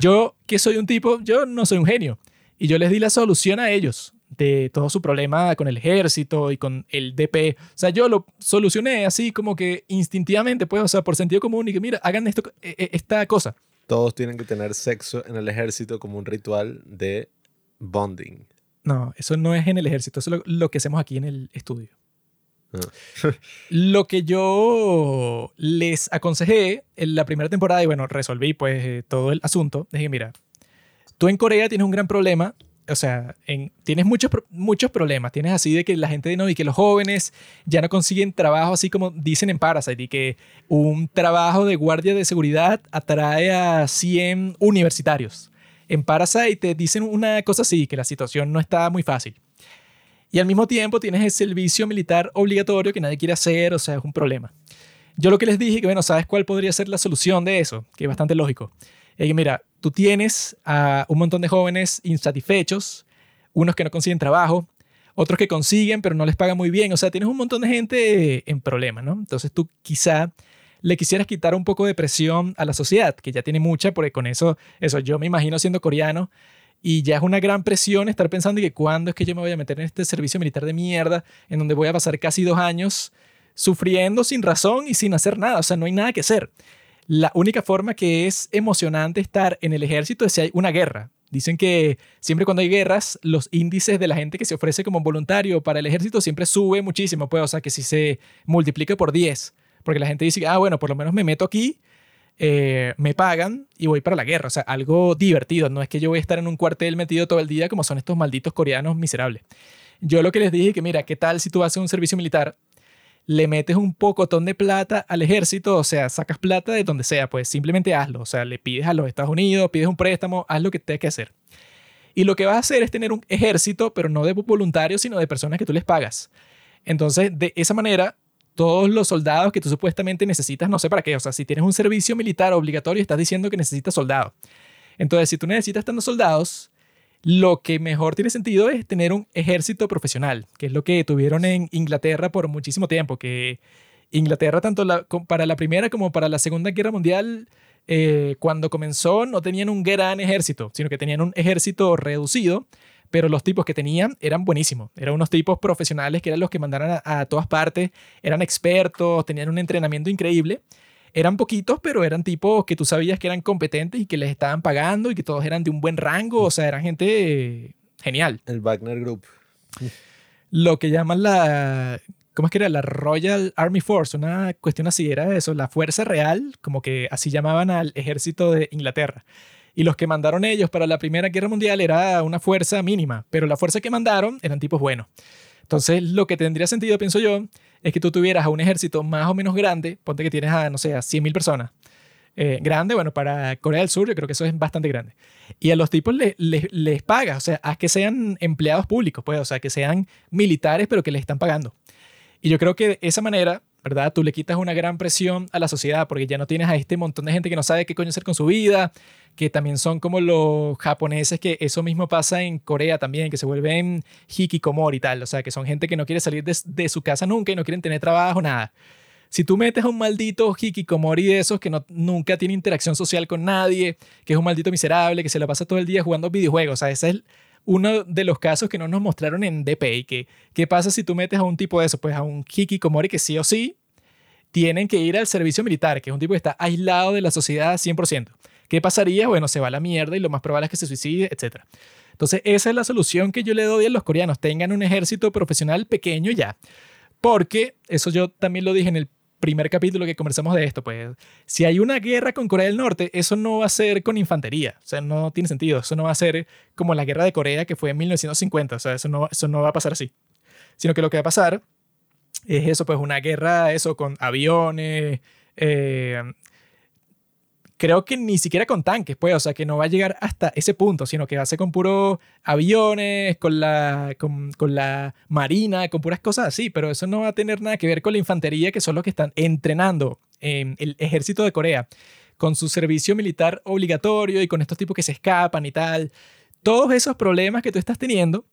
Yo, que soy un tipo, yo no soy un genio. Y yo les di la solución a ellos de todo su problema con el ejército y con el DP. O sea, yo lo solucioné así como que instintivamente, pues, o sea, por sentido común y que, mira, hagan esto, e, e, esta cosa. Todos tienen que tener sexo en el ejército como un ritual de bonding. No, eso no es en el ejército, eso es lo, que hacemos aquí en el estudio. Ah. lo que yo les aconsejé en la primera temporada, y bueno, resolví pues eh, todo el asunto, dije, mira, tú en Corea tienes un gran problema o sea, en, tienes muchos, muchos problemas. Tienes así de que la gente no, y que los jóvenes ya no consiguen trabajo, así como dicen en Parasite, y que un trabajo de guardia de seguridad atrae a 100 universitarios. En Parasite te dicen una cosa así, que la situación no está muy fácil. Y al mismo tiempo tienes el servicio militar obligatorio que nadie quiere hacer, o sea, es un problema. Yo lo que les dije, que bueno, ¿sabes cuál podría ser la solución de eso? Que es bastante lógico. Que mira, tú tienes a un montón de jóvenes insatisfechos, unos que no consiguen trabajo, otros que consiguen pero no les pagan muy bien, o sea, tienes un montón de gente en problemas, ¿no? Entonces tú quizá le quisieras quitar un poco de presión a la sociedad, que ya tiene mucha, porque con eso, eso yo me imagino siendo coreano, y ya es una gran presión estar pensando que cuándo es que yo me voy a meter en este servicio militar de mierda, en donde voy a pasar casi dos años sufriendo sin razón y sin hacer nada, o sea, no hay nada que hacer. La única forma que es emocionante estar en el ejército es si hay una guerra. Dicen que siempre cuando hay guerras, los índices de la gente que se ofrece como voluntario para el ejército siempre sube muchísimo, pues, o sea, que si se multiplica por 10, porque la gente dice, ah, bueno, por lo menos me meto aquí, eh, me pagan y voy para la guerra, o sea, algo divertido, no es que yo voy a estar en un cuartel metido todo el día como son estos malditos coreanos miserables. Yo lo que les dije que, mira, ¿qué tal si tú haces un servicio militar le metes un pocotón de plata al ejército, o sea, sacas plata de donde sea, pues simplemente hazlo, o sea, le pides a los Estados Unidos, pides un préstamo, haz lo que tengas que hacer. Y lo que vas a hacer es tener un ejército, pero no de voluntarios, sino de personas que tú les pagas. Entonces, de esa manera, todos los soldados que tú supuestamente necesitas, no sé para qué, o sea, si tienes un servicio militar obligatorio, estás diciendo que necesitas soldados. Entonces, si tú necesitas tantos soldados, lo que mejor tiene sentido es tener un ejército profesional, que es lo que tuvieron en Inglaterra por muchísimo tiempo, que Inglaterra tanto para la Primera como para la Segunda Guerra Mundial, eh, cuando comenzó no tenían un gran ejército, sino que tenían un ejército reducido, pero los tipos que tenían eran buenísimos, eran unos tipos profesionales que eran los que mandaron a todas partes, eran expertos, tenían un entrenamiento increíble eran poquitos, pero eran tipos que tú sabías que eran competentes y que les estaban pagando y que todos eran de un buen rango, o sea, eran gente genial. El Wagner Group. Lo que llaman la, ¿cómo es que era? La Royal Army Force, una cuestión así, era eso, la Fuerza Real, como que así llamaban al ejército de Inglaterra. Y los que mandaron ellos para la Primera Guerra Mundial era una fuerza mínima, pero la fuerza que mandaron eran tipos buenos. Entonces, lo que tendría sentido, pienso yo, es que tú tuvieras a un ejército más o menos grande, ponte que tienes a, no sé, a 100.000 personas. Eh, grande, bueno, para Corea del Sur yo creo que eso es bastante grande. Y a los tipos les, les, pagas, o sea, haz que sean empleados públicos, pues, o sea, que sean militares, pero que les están pagando. Y yo creo que de esa manera, ¿verdad? Tú le quitas una gran presión a la sociedad porque ya no tienes a este montón de gente que no sabe qué coño hacer con su vida, que también son como los japoneses, que eso mismo pasa en Corea también, que se vuelven hikikomori y tal, o sea, que son gente que no quiere salir de, su casa nunca y no quieren tener trabajo, nada. Si tú metes a un maldito hikikomori de esos que no, nunca tiene interacción social con nadie, que es un maldito miserable, que se la pasa todo el día jugando videojuegos, o sea, ese es uno de los casos que no nos mostraron en DPI, que qué pasa si tú metes a un tipo de eso, pues a un hikikomori que sí o sí tienen que ir al servicio militar, que es un tipo que está aislado de la sociedad 100%. ¿Qué pasaría? Bueno, se va a la mierda y lo más probable es que se suicide, etc. Entonces, esa es la solución que yo le doy a los coreanos. Tengan un ejército profesional pequeño ya. Porque, eso yo también lo dije en el primer capítulo que conversamos de esto, pues si hay una guerra con Corea del Norte, eso no va a ser con infantería, o sea, no tiene sentido, eso no va a ser como la guerra de Corea que fue en 1950, o sea, eso no, eso no va a pasar así, sino que lo que va a pasar es eso, pues una guerra, eso con aviones, eh, creo que ni siquiera con tanques, pues, o sea, que no va a llegar hasta ese punto, sino que va a ser con puros aviones, con la, con, con, la marina, con puras cosas así, pero eso no va a tener nada que ver con la infantería, que son los que están entrenando en el ejército de Corea, con su servicio militar obligatorio y con estos tipos que se escapan y tal. Todos esos problemas que tú estás teniendo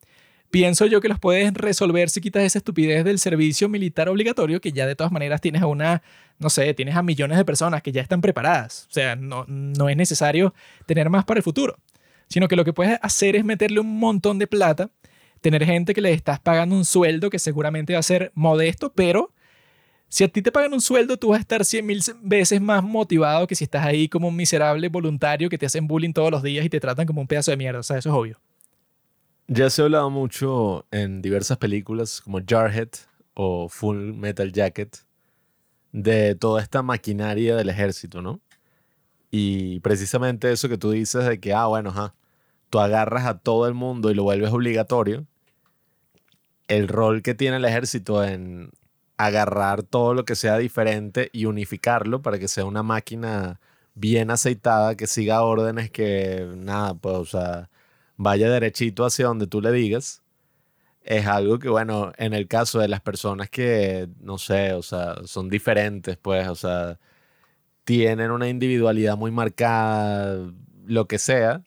pienso yo que los puedes resolver si quitas esa estupidez del servicio militar obligatorio, que ya de todas maneras tienes a una, no sé, tienes a millones de personas que ya están preparadas. O sea, no, no es necesario tener más para el futuro, sino que lo que puedes hacer es meterle un montón de plata, tener gente que le estás pagando un sueldo que seguramente va a ser modesto, pero si a ti te pagan un sueldo, tú vas a estar 100 mil veces más motivado que si estás ahí como un miserable voluntario que te hacen bullying todos los días y te tratan como un pedazo de mierda. O sea, eso es obvio. Ya se ha hablado mucho en diversas películas como Jarhead o Full Metal Jacket de toda esta maquinaria del ejército, ¿no? Y precisamente eso que tú dices de que, ah, bueno, ajá, tú agarras a todo el mundo y lo vuelves obligatorio, el rol que tiene el ejército en agarrar todo lo que sea diferente y unificarlo para que sea una máquina bien aceitada, que siga órdenes, que nada, pues, o sea, vaya derechito hacia donde tú le digas, es algo que, bueno, en el caso de las personas que, no sé, o sea, son diferentes, pues, o sea, tienen una individualidad muy marcada, lo que sea,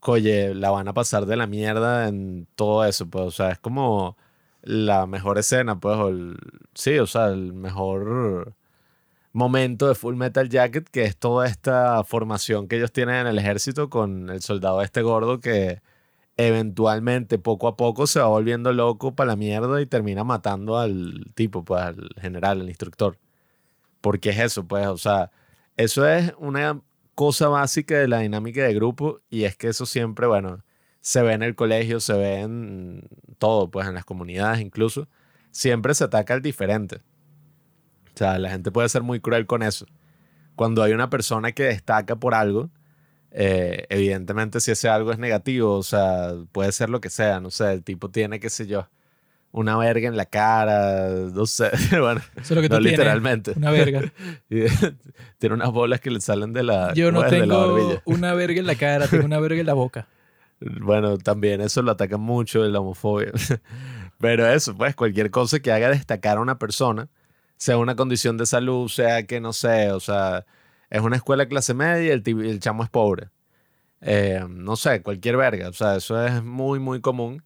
oye, la van a pasar de la mierda en todo eso, pues, o sea, es como la mejor escena, pues, o sí, o sea, el mejor momento de Full Metal Jacket, que es toda esta formación que ellos tienen en el ejército con el soldado este gordo que eventualmente, poco a poco, se va volviendo loco para la mierda y termina matando al tipo, pues al general, al instructor. Porque es eso, pues, o sea, eso es una cosa básica de la dinámica de grupo y es que eso siempre, bueno, se ve en el colegio, se ve en todo, pues en las comunidades incluso, siempre se ataca al diferente. Sea, la gente puede ser muy cruel con eso. Cuando hay una persona que destaca por algo, eh, evidentemente si ese algo es negativo, o sea, puede ser lo que sea, no sé, el tipo tiene, qué sé yo, una verga en la cara, no sé, bueno, Eso es lo que no literalmente. Una verga. tiene unas bolas que le salen de la Yo no tengo una verga en la cara, tengo una verga en la boca. Bueno, también eso lo ataca mucho, la homofobia. Pero eso, pues, cualquier cosa que haga destacar a una persona, sea una condición de salud, sea que no sé, o sea, es una escuela clase media y el, el chamo es pobre. Eh, no sé, cualquier verga, o sea, eso es muy, muy común.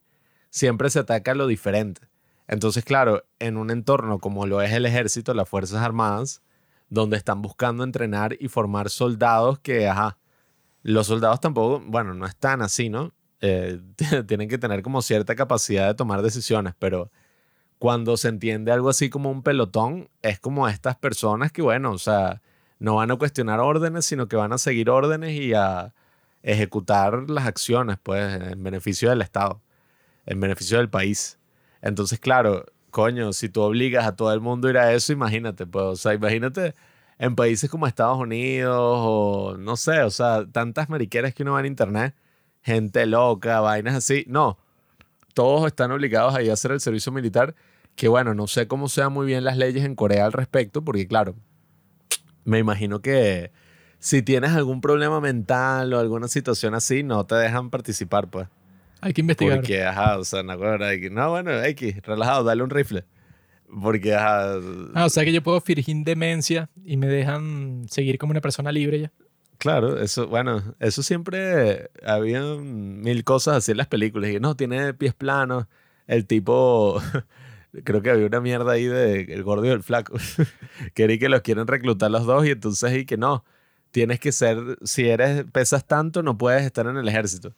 Siempre se ataca lo diferente. Entonces, claro, en un entorno como lo es el ejército, las Fuerzas Armadas, donde están buscando entrenar y formar soldados que, ajá, los soldados tampoco, bueno, no están así, ¿no? Eh, tienen que tener como cierta capacidad de tomar decisiones, pero cuando se entiende algo así como un pelotón, es como estas personas que, bueno, o sea, no van a cuestionar órdenes, sino que van a seguir órdenes y a ejecutar las acciones, pues, en beneficio del Estado, en beneficio del país. Entonces, claro, coño, si tú obligas a todo el mundo a ir a eso, imagínate, pues, o sea, imagínate en países como Estados Unidos o no sé, o sea, tantas mariqueras que uno va en internet, gente loca, vainas así. No, todos están obligados a ir a hacer el servicio militar, que bueno, no sé cómo sean muy bien las leyes en Corea al respecto, porque claro, me imagino que si tienes algún problema mental o alguna situación así, no te dejan participar, pues. Hay que investigar. Porque, ajá, o sea, no, no bueno, X, relajado, dale un rifle. Porque, ajá. Ah, o sea que yo puedo fingir demencia y me dejan seguir como una persona libre ya. Claro, eso, bueno, eso siempre había mil cosas así en las películas. Y no, tiene pies planos. El tipo, creo que había una mierda ahí de el gordo y el flaco. Quería que los quieren reclutar los dos y entonces y que no, tienes que ser, si eres, pesas tanto, no puedes estar en el ejército.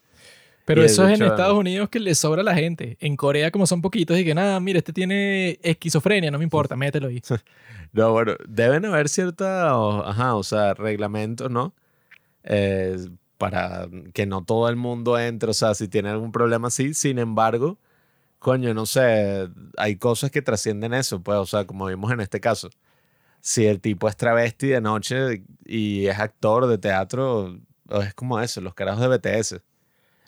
Pero eso es en Estados Unidos que le sobra a la gente. En Corea, como son poquitos, y que nada, mira, este tiene esquizofrenia, no me importa, mételo ahí. no, bueno, deben haber cierta, ajá, o sea, reglamentos, ¿no? Eh, para que no todo el mundo entre, o sea, si tiene algún problema así. Sin embargo, coño, no sé, hay cosas que trascienden eso, pues, o sea, como vimos en este caso. Si el tipo es travesti de noche y es actor de teatro, es como eso, los carajos de BTS.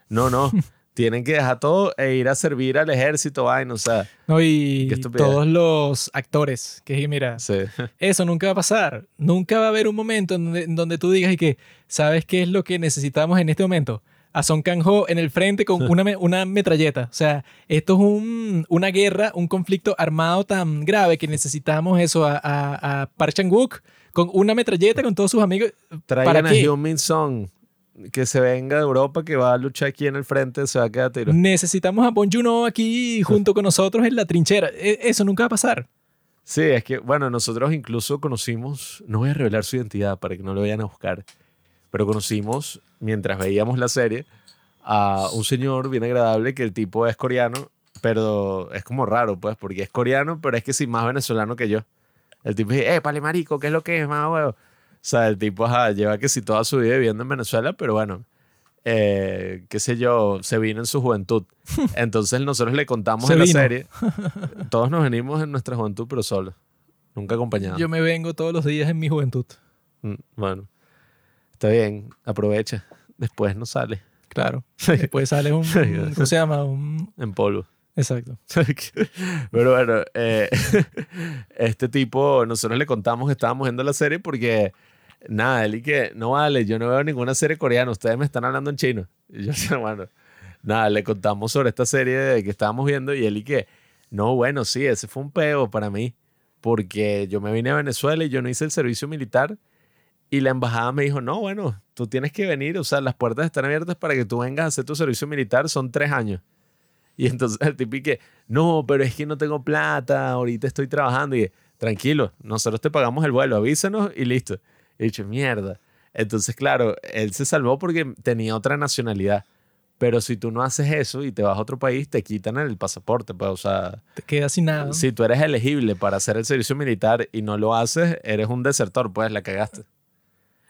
No, no, tienen que dejar todo e ir a servir al ejército, vaina, o sea, No, y todos los actores, que mira, sí. eso nunca va a pasar. Nunca va a haber un momento en donde, en donde tú digas y que, ¿sabes qué es lo que necesitamos en este momento? A Son Kang-ho en el frente con una, una metralleta. O sea, esto es un- una guerra, un conflicto armado tan grave que necesitamos eso a, a, a Park Chan-wook con una metralleta con todos sus amigos. Traigan a qué? Hyun Min Song, que se venga de Europa, que va a luchar aquí en el frente, se va a quedar tiro. Necesitamos a Bon Joon-ho aquí junto con nosotros en la trinchera. E- Eso nunca va a pasar. Sí, es que, bueno, nosotros incluso conocimos, no voy a revelar su identidad para que no lo vayan a buscar, pero conocimos, mientras veíamos la serie, a un señor bien agradable que el tipo es coreano, pero es como raro, pues, porque es coreano, pero es que sí, más venezolano que yo. El tipo dice, eh, pale marico, ¿qué es lo que es, más huevo? O sea, el tipo ajá, lleva que si toda su vida viviendo en Venezuela, pero bueno, eh, qué sé yo, se vino en su juventud. Entonces nosotros le contamos Se en la vino. serie. Todos nos venimos en nuestra juventud, pero solos. Nunca acompañados. Yo me vengo todos los días en mi juventud. Mm, Bueno, está bien, aprovecha. Después no sale Claro. Después sale un, un- ¿cómo se llama? Un, en polvo. exacto. Pero bueno, eh, este tipo, nosotros le contamos que estábamos viendo la serie porque, nada, él y que, no vale, yo no veo ninguna serie coreana, ustedes me están hablando en chino. Y yo, bueno, nada, le contamos sobre esta serie que estábamos viendo y él y que, no, bueno, sí, ese fue un peo para mí, porque yo me vine a Venezuela y yo no hice el servicio militar y la embajada me dijo, no, bueno, tú tienes que venir, o sea, las puertas están abiertas para que tú vengas a hacer tu servicio militar, son tres años. Y entonces el tipo y que, no, pero es que no tengo plata, ahorita estoy trabajando. Y tranquilo, nosotros te pagamos el vuelo, avísanos y listo. He dicho, mierda. Entonces, claro, él se salvó porque tenía otra nacionalidad. Pero si tú no haces eso y te vas a otro país, te quitan el pasaporte. Pues, o sea, Te quedas sin nada. si tú eres elegible para hacer el servicio militar y no lo haces, eres un desertor, pues la cagaste.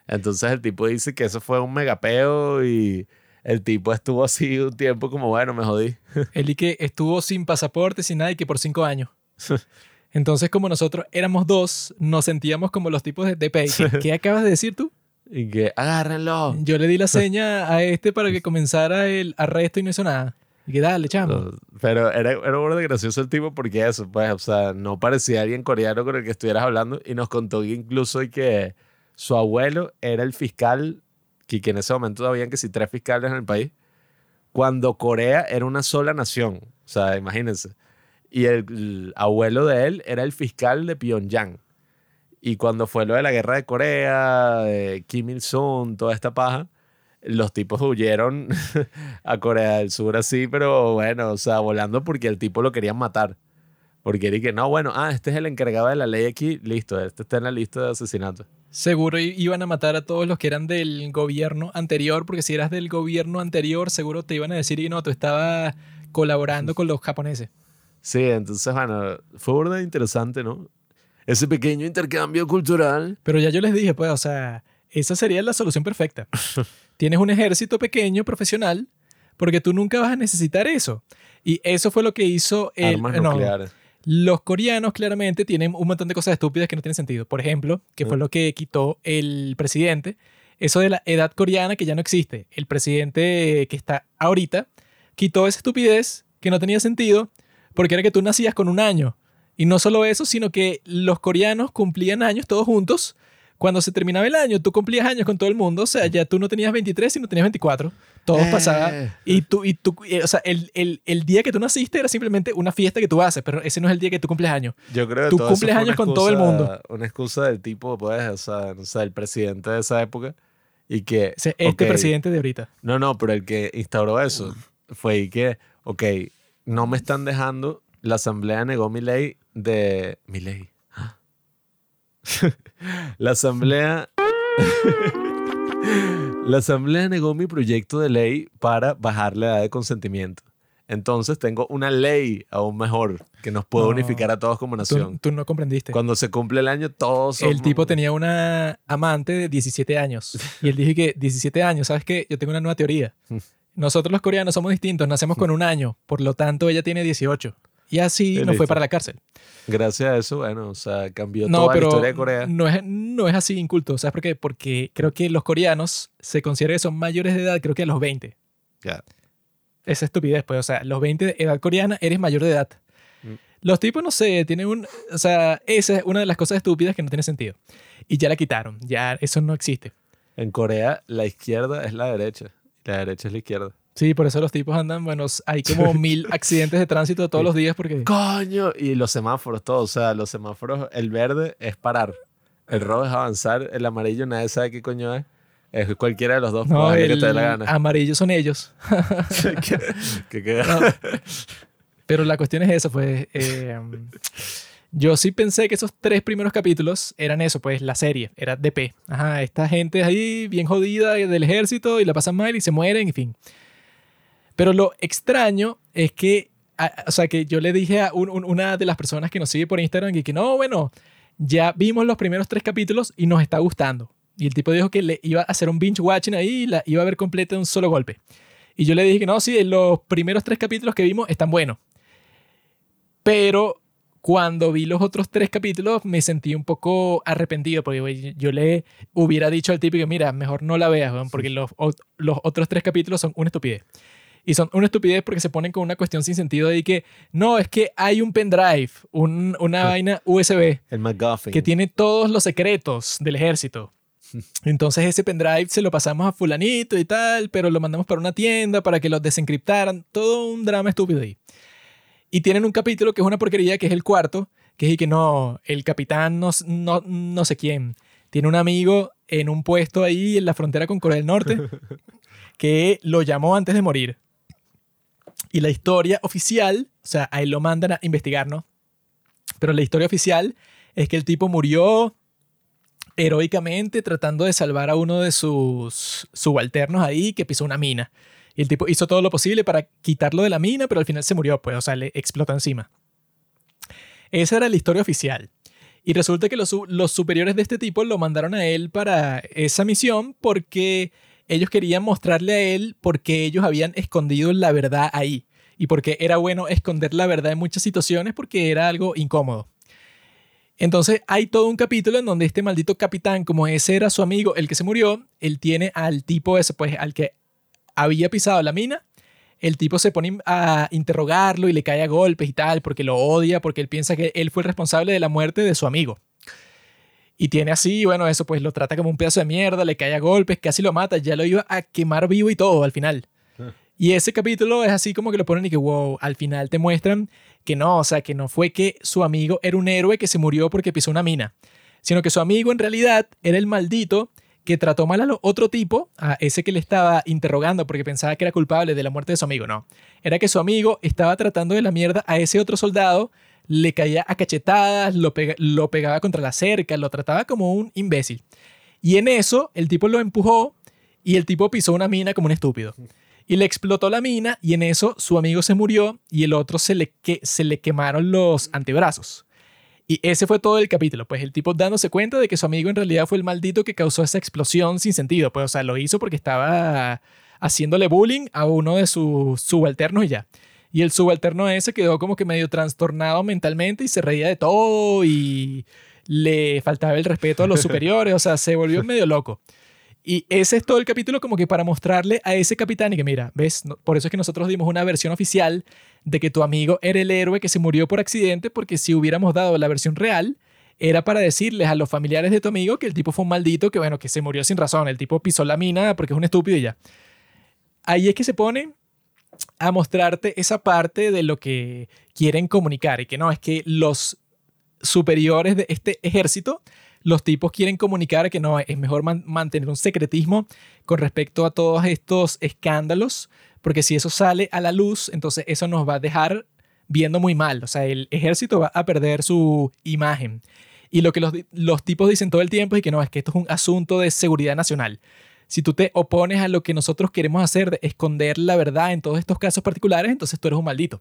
Entonces el tipo dice que eso fue un megapeo y el tipo estuvo así un tiempo como, bueno, me jodí. Él y que estuvo sin pasaporte, sin nada y que por cinco años. Entonces, como nosotros éramos dos, nos sentíamos como los tipos de DPI. ¿Qué, qué acabas de decir tú? Y que, agárrenlo. Yo le di la seña a este para que comenzara el arresto y no hizo nada. Y que dale, chamo. Pero era, era burda de gracioso el tipo porque eso, pues, o sea, no parecía alguien coreano con el que estuvieras hablando y nos contó incluso y que su abuelo era el fiscal, que, que en ese momento habían que si tres fiscales en el país, cuando Corea era una sola nación. O sea, imagínense. Y el, el abuelo de él era el fiscal de Pyongyang. Y cuando fue lo de la guerra de Corea, de Kim Il-sung, toda esta paja, los tipos huyeron a Corea del Sur así, pero bueno, o sea, volando porque el tipo lo querían matar. Porque era que, no, bueno, ah, este es el encargado de la ley aquí, listo, este está en la lista de asesinatos. Seguro iban a matar a todos los que eran del gobierno anterior, porque si eras del gobierno anterior, seguro te iban a decir, y no, tú estabas colaborando con los japoneses. Sí, entonces, bueno, fue burda interesante, ¿no? Ese pequeño intercambio cultural. Pero ya yo les dije, pues, o sea, esa sería la solución perfecta. Tienes un ejército pequeño, profesional, porque tú nunca vas a necesitar eso. Y eso fue lo que hizo el... armas no, nucleares. Los coreanos claramente tienen un montón de cosas estúpidas que no tienen sentido. Por ejemplo, que fue Mm. lo que quitó el presidente, eso de la edad coreana que ya no existe. El presidente que está ahorita quitó esa estupidez que no tenía sentido porque era que tú nacías con un año. Y no solo eso, sino que los coreanos cumplían años todos juntos. Cuando se terminaba el año, tú cumplías años con todo el mundo. O sea, ya tú no tenías 23, sino tenías 24. Todos Eh. pasaban. Y tú, y tú, y, o sea, el, el, el día que tú naciste era simplemente una fiesta que tú haces, pero ese no es el día que tú cumples años. Yo creo que Tú cumples años una con todo el excusa- mundo. Una excusa del tipo, pues, o sea, no sé, el presidente de esa época. Y que. Ese- este ok, presidente de ahorita. No, no, pero el que instauró eso fue y que, ok, no me están dejando, la asamblea negó mi ley de... Mi ley. la asamblea... la asamblea negó mi proyecto de ley para bajar la edad de consentimiento. Entonces tengo una ley aún mejor que nos puede No. unificar a todos como Tú, nación. tú no comprendiste. Cuando se cumple el año, todos somos... El tipo tenía una amante de 17 años. Y él dijo que 17 años, ¿sabes qué? Yo tengo una nueva teoría. Nosotros los coreanos somos distintos, nacemos con un año. Por lo tanto, ella tiene 18. Y así Y no fue para la cárcel. Gracias a eso, bueno, o sea, cambió No, toda la pero historia de Corea. no es, no es así inculto. ¿Sabes por qué? Porque creo que los coreanos se consideran que son mayores de edad, creo que a los 20. Ya. esa estupidez, pues, o sea, los 20 de edad coreana, eres mayor de edad. Mm. Los tipos, no sé, tienen un, o sea, esa es una de las cosas estúpidas que no tiene sentido. Y ya la quitaron, ya eso no existe. En Corea, la izquierda es la derecha. La derecha es la izquierda. Sí, por eso los tipos andan, bueno, hay como mil accidentes de tránsito todos los días porque... ¡Coño! Y los semáforos, todo. O sea, los semáforos, el verde es parar. El rojo es avanzar. El amarillo, nadie sabe qué coño es. Es cualquiera de los dos. No, lo el que te dé la gana. amarillo son ellos. que queda- No. Pero la cuestión es eso, pues. eh, yo sí pensé que esos tres primeros capítulos eran eso, pues la serie, era DP. Ajá, esta gente ahí bien jodida del ejército y la pasan mal y se mueren, en fin. Pero lo extraño es que, a- o sea, que yo le dije a un- un- una de las personas que nos sigue por Instagram y que no, bueno, ya vimos los primeros tres capítulos y nos está gustando. Y el tipo dijo que le iba a hacer un binge watching ahí y la iba a ver completa de un solo golpe. Y yo le dije que no, sí, los primeros tres capítulos que vimos están buenos. Pero cuando vi los otros tres capítulos me sentí un poco arrepentido porque güey, yo le hubiera dicho al que mira, mejor no la veas, weón, porque los, o- los otros tres capítulos son una estupidez. Y son una estupidez porque se ponen con una cuestión sin sentido de que no, es que hay un pendrive, un- una vaina USB el McGuffin. que tiene todos los secretos del ejército. Entonces ese pendrive se lo pasamos a fulanito y tal, pero lo mandamos para una tienda para que lo desencriptaran. Todo un drama estúpido ahí. Y tienen un capítulo que es una porquería, que es el cuarto, que es que no, el capitán no, no, no sé quién, tiene un amigo en un puesto ahí en la frontera con Corea del Norte que lo llamó antes de morir. Y la historia oficial, o sea, a él lo mandan a investigar, ¿no? Pero la historia oficial es que el tipo murió heroicamente tratando de salvar a uno de sus subalternos ahí que pisó una mina. Y el tipo hizo todo lo posible para quitarlo de la mina, pero al final se murió, pues, o sea, le explotó encima. Esa era la historia oficial. Y resulta que los, los superiores de este tipo lo mandaron a él para esa misión porque ellos querían mostrarle a él por qué ellos habían escondido la verdad ahí. Y porque era bueno esconder la verdad en muchas situaciones porque era algo incómodo. Entonces hay todo un capítulo en donde este maldito capitán, como ese era su amigo, el que se murió, él tiene al tipo ese, pues al que había pisado la mina, el tipo se pone a interrogarlo y le cae a golpes y tal, porque lo odia, porque él piensa que él fue el responsable de la muerte de su amigo. Y tiene así, bueno, eso pues lo trata como un pedazo de mierda, le cae a golpes, casi lo mata, ya lo iba a quemar vivo y todo al final. Y ese capítulo es así como que lo ponen y que, wow, al final te muestran que no, o sea, que no fue que su amigo era un héroe que se murió porque pisó una mina, sino que su amigo en realidad era el maldito que trató mal a otro tipo, a ese que le estaba interrogando porque pensaba que era culpable de la muerte de su amigo. No, era que su amigo estaba tratando de la mierda a ese otro soldado, le caía a cachetadas, lo, pega- lo pegaba contra la cerca, lo trataba como un imbécil. Y en eso, el tipo lo empujó y el tipo pisó una mina como un estúpido. Y le explotó la mina y en eso su amigo se murió y el otro se le, se le quemaron los antebrazos. Y ese fue todo el capítulo, pues el tipo dándose cuenta de que su amigo en realidad fue el maldito que causó esa explosión sin sentido, pues o sea, lo hizo porque estaba haciéndole bullying a uno de sus subalternos y ya. Y el subalterno ese quedó como que medio trastornado mentalmente y se reía de todo y le faltaba el respeto a los superiores, o sea, se volvió medio loco. Y ese es todo el capítulo como que para mostrarle a ese capitán y que mira, ves, No- por eso es que nosotros dimos una versión oficial de que tu amigo era el héroe que se murió por accidente, porque si hubiéramos dado la versión real, era para decirles a los familiares de tu amigo que el tipo fue un maldito, que bueno, que se murió sin razón, el tipo pisó la mina porque es un estúpido y ya. Ahí es que se pone a mostrarte esa parte de lo que quieren comunicar y que no, es que los superiores de este ejército, los tipos quieren comunicar que no, es mejor man- mantener un secretismo con respecto a todos estos escándalos, porque si eso sale a la luz, entonces eso nos va a dejar viendo muy mal, o sea, el ejército va a perder su imagen. Y lo que los, los tipos dicen todo el tiempo es que no, es que esto es un asunto de seguridad nacional. Si tú te opones a lo que nosotros queremos hacer de esconder la verdad en todos estos casos particulares, entonces tú eres un maldito.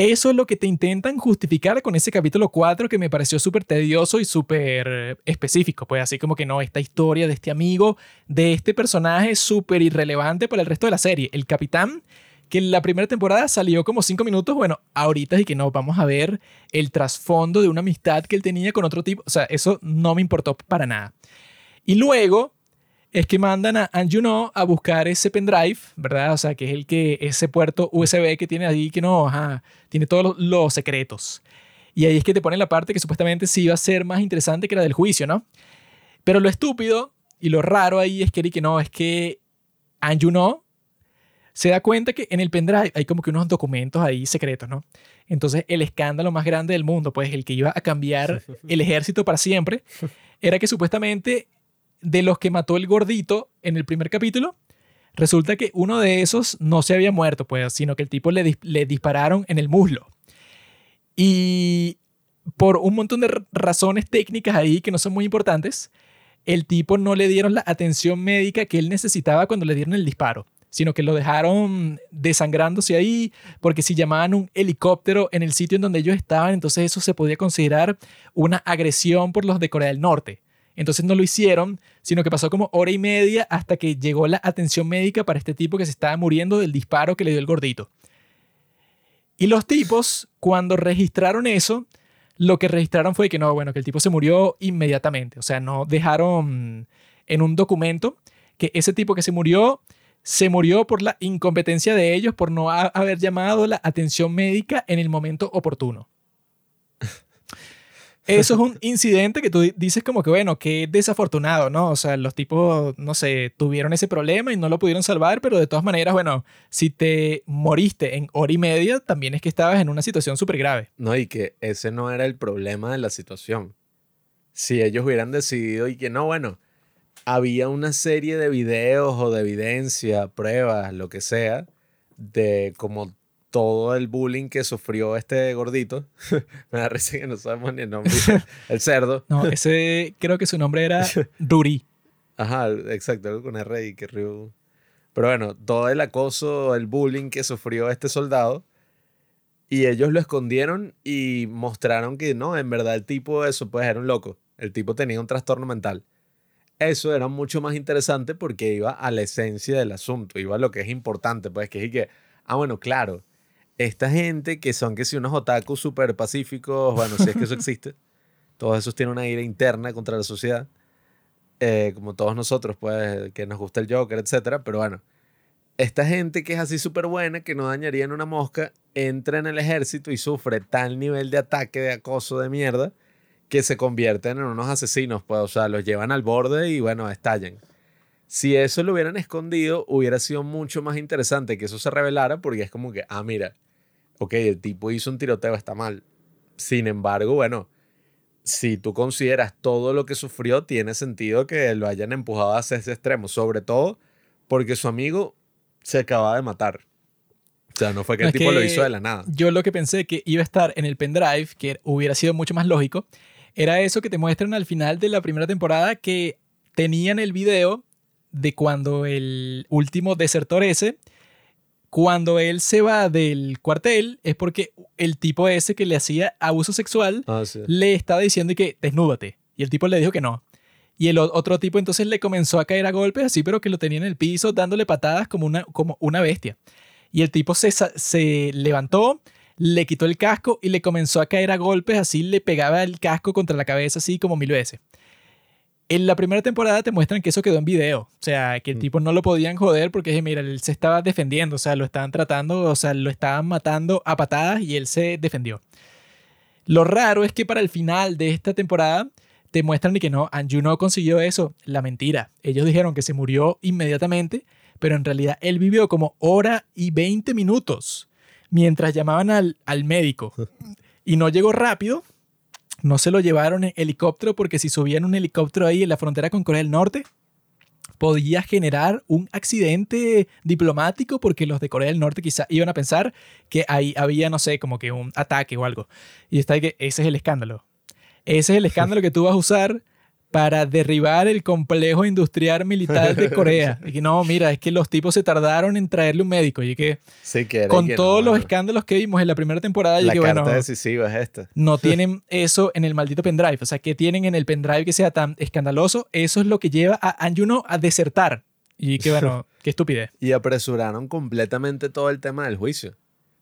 Eso es lo que te intentan justificar con ese capítulo 4 que me pareció súper tedioso y súper específico. Pues así como que no, esta historia de este amigo, de este personaje súper irrelevante para el resto de la serie. El capitán, que en la primera temporada salió como 5 minutos, bueno, ahorita y que no, vamos a ver el trasfondo de una amistad que él tenía con otro tipo. O sea, eso no me importó para nada. Y luego, es que mandan a Anjuno a buscar ese pendrive, ¿verdad? O sea, que es el que ese puerto USB que tiene ahí que no, ajá, tiene todos los, los secretos. Y ahí es que te ponen la parte que supuestamente sí iba a ser más interesante que la del juicio, ¿no? Pero lo estúpido y lo raro ahí es que, que no, es que Anjuno se da cuenta que en el pendrive hay como que unos documentos ahí secretos, ¿no? Entonces el escándalo más grande del mundo, pues el que iba a cambiar el ejército para siempre, era que supuestamente de los que mató el gordito en el primer capítulo, resulta que uno de esos no se había muerto, pues, sino que el tipo le, le dispararon en el muslo. Y por un montón de razones técnicas ahí que no son muy importantes, el tipo no le dieron la atención médica que él necesitaba cuando le dieron el disparo, sino que lo dejaron desangrándose ahí, porque si llamaban un helicóptero en el sitio en donde ellos estaban, entonces eso se podía considerar una agresión por los de Corea del Norte. Entonces no lo hicieron, sino que pasó como hora y media hasta que llegó la atención médica para este tipo que se estaba muriendo del disparo que le dio el gordito. Y los tipos, cuando registraron eso, lo que registraron fue que no, bueno, que el tipo se murió inmediatamente. O sea, no dejaron en un documento que ese tipo que se murió se murió por la incompetencia de ellos por no haber llamado la atención médica en el momento oportuno. Eso es un incidente que tú dices como que, bueno, qué desafortunado, ¿no? O sea, los tipos, no sé, tuvieron ese problema y no lo pudieron salvar, pero de todas maneras, bueno, si te moriste en hora y media, también es que estabas en una situación súper grave. No, y que ese no era el problema de la situación. Si ellos hubieran decidido y que no, bueno, había una serie de videos o de evidencia, pruebas, lo que sea, de como todo el bullying que sufrió este gordito. Me da risa que no sabemos ni el nombre. el cerdo. No, ese creo que su nombre era Duri. Ajá, exacto, algo con R y que río. Pero bueno, todo el acoso, el bullying que sufrió este soldado. Y ellos lo escondieron y mostraron que no, en verdad el tipo, eso pues era un loco. El tipo tenía un trastorno mental. Eso era mucho más interesante porque iba a la esencia del asunto, iba a lo que es importante, pues que es que, ah, bueno, claro, esta gente que son que si unos otakus súper pacíficos, bueno, si es que eso existe, todos esos tienen una ira interna contra la sociedad, eh, como todos nosotros, pues, que nos gusta el Joker, etcétera, pero bueno, esta gente que es así súper buena, que no dañaría en una mosca, entra en el ejército y sufre tal nivel de ataque, de acoso, de mierda, que se convierten en unos asesinos, pues, o sea, los llevan al borde y bueno, estallan. Si eso lo hubieran escondido, hubiera sido mucho más interesante que eso se revelara, porque es como que, ah, mira, ok, el tipo hizo un tiroteo, está mal. Sin embargo, bueno, si tú consideras todo lo que sufrió, tiene sentido que lo hayan empujado hacia ese extremo, sobre todo porque su amigo se acaba de matar. O sea, no fue que el tipo lo hizo de la nada. Yo lo que pensé que iba a estar en el pendrive, que hubiera sido mucho más lógico, era eso que te muestran al final de la primera temporada que tenían el video de cuando el último desertor ese cuando él se va del cuartel es porque el tipo ese que le hacía abuso sexual ah, le estaba diciendo que desnúdate. Y el tipo le dijo que no. Y el otro tipo entonces le comenzó a caer a golpes así, pero que lo tenía en el piso dándole patadas como una, como una bestia. Y el tipo se, se levantó, le quitó el casco y le comenzó a caer a golpes así, le pegaba el casco contra la cabeza así como mil veces. En la primera temporada te muestran que eso quedó en video. O sea, que el mm. tipo no lo podían joder porque, mira, él se estaba defendiendo. O sea, lo estaban tratando, o sea, lo estaban matando a patadas y él se defendió. Lo raro es que para el final de esta temporada te muestran que no, Anju no consiguió eso. La mentira. Ellos dijeron que se murió inmediatamente, pero en realidad él vivió como hora y 20 minutos mientras llamaban al, al médico. Y no llegó rápido no se lo llevaron en helicóptero porque si subían un helicóptero ahí en la frontera con Corea del Norte, podía generar un accidente diplomático porque los de Corea del Norte quizá iban a pensar que ahí había, no sé, como que un ataque o algo. Y está ahí que ese es el escándalo. Ese es el escándalo que tú vas a usar para derribar el complejo industrial militar de Corea. Y que no, mira, es que los tipos se tardaron en traerle un médico. Y que, con todos los escándalos que vimos en la primera temporada, la que bueno, decisiva es esta. No tienen eso en el maldito pendrive. O sea, que tienen en el pendrive que sea tan escandaloso, eso es lo que lleva a Anjuno a desertar. Y que bueno, qué estupidez. Y apresuraron completamente todo el tema del juicio.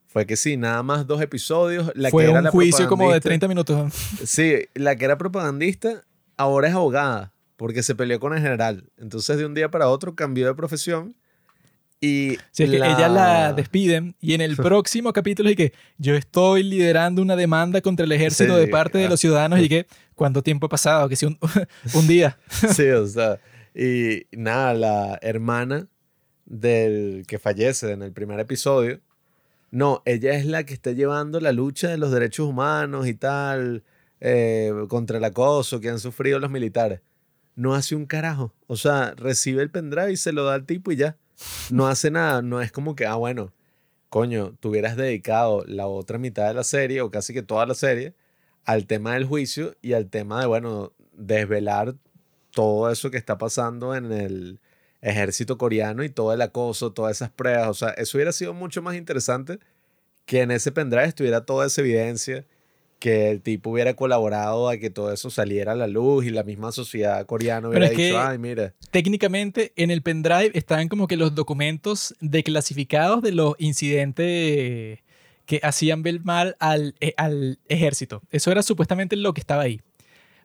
Fue que sí, nada más dos episodios. La Fue que era un juicio como de 30 minutos. Sí, la que era propagandista ahora es abogada. porque se peleó con el general. Entonces de un día para otro cambió de profesión y Si es que ella la despiden y en el próximo capítulo que yo estoy liderando una demanda contra el ejército Sí, de parte de ah. los ciudadanos y que ¿cuánto tiempo ha pasado? Que si un, un día. Sí, o sea, y nada, la hermana del que fallece en el primer episodio, no, ella es la que está llevando la lucha de los derechos humanos y tal, eh, contra el acoso que han sufrido los militares. No hace un carajo. O sea, recibe el pendrive y se lo da al tipo y ya. No hace nada. No es como que, ah, bueno, coño, tú hubieras dedicado la otra mitad de la serie, o casi que toda la serie, al tema del juicio y al tema de, bueno, desvelar todo eso que está pasando en el ejército coreano y todo el acoso, todas esas pruebas. O sea, eso hubiera sido mucho más interesante que en ese pendrive estuviera toda esa evidencia, que el tipo hubiera colaborado a que todo eso saliera a la luz y la misma sociedad coreana hubiera que- dicho, ay, mira. Técnicamente en el pendrive están como que los documentos declasificados de los incidentes que hacían ver mal al, eh, al ejército. Eso era supuestamente lo que estaba ahí.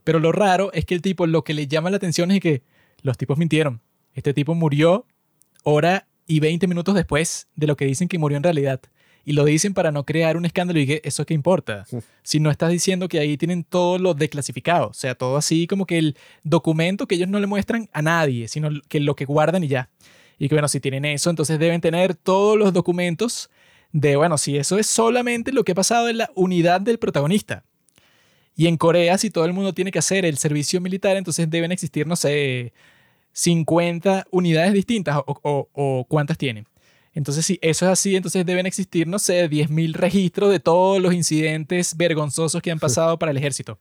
Pero lo raro es que el tipo lo que le llama la atención es que los tipos mintieron. Este tipo murió hora y 20 minutos después de lo que dicen que murió en realidad. Y lo dicen para no crear un escándalo y que eso qué importa. Si no estás diciendo que ahí tienen todo lo declasificado, o sea, todo así como que el documento que ellos no le muestran a nadie, sino que lo que guardan y ya. Y que bueno, si tienen eso, entonces deben tener todos los documentos de, bueno, si eso es solamente lo que ha pasado en la unidad del protagonista. Y en Corea, si todo el mundo tiene que hacer el servicio militar, entonces deben existir, no sé, 50 unidades distintas o, o- o cuántas tienen. Entonces, si eso es así, entonces deben existir, no sé, 10.000 registros de todos los incidentes vergonzosos que han pasado para el ejército.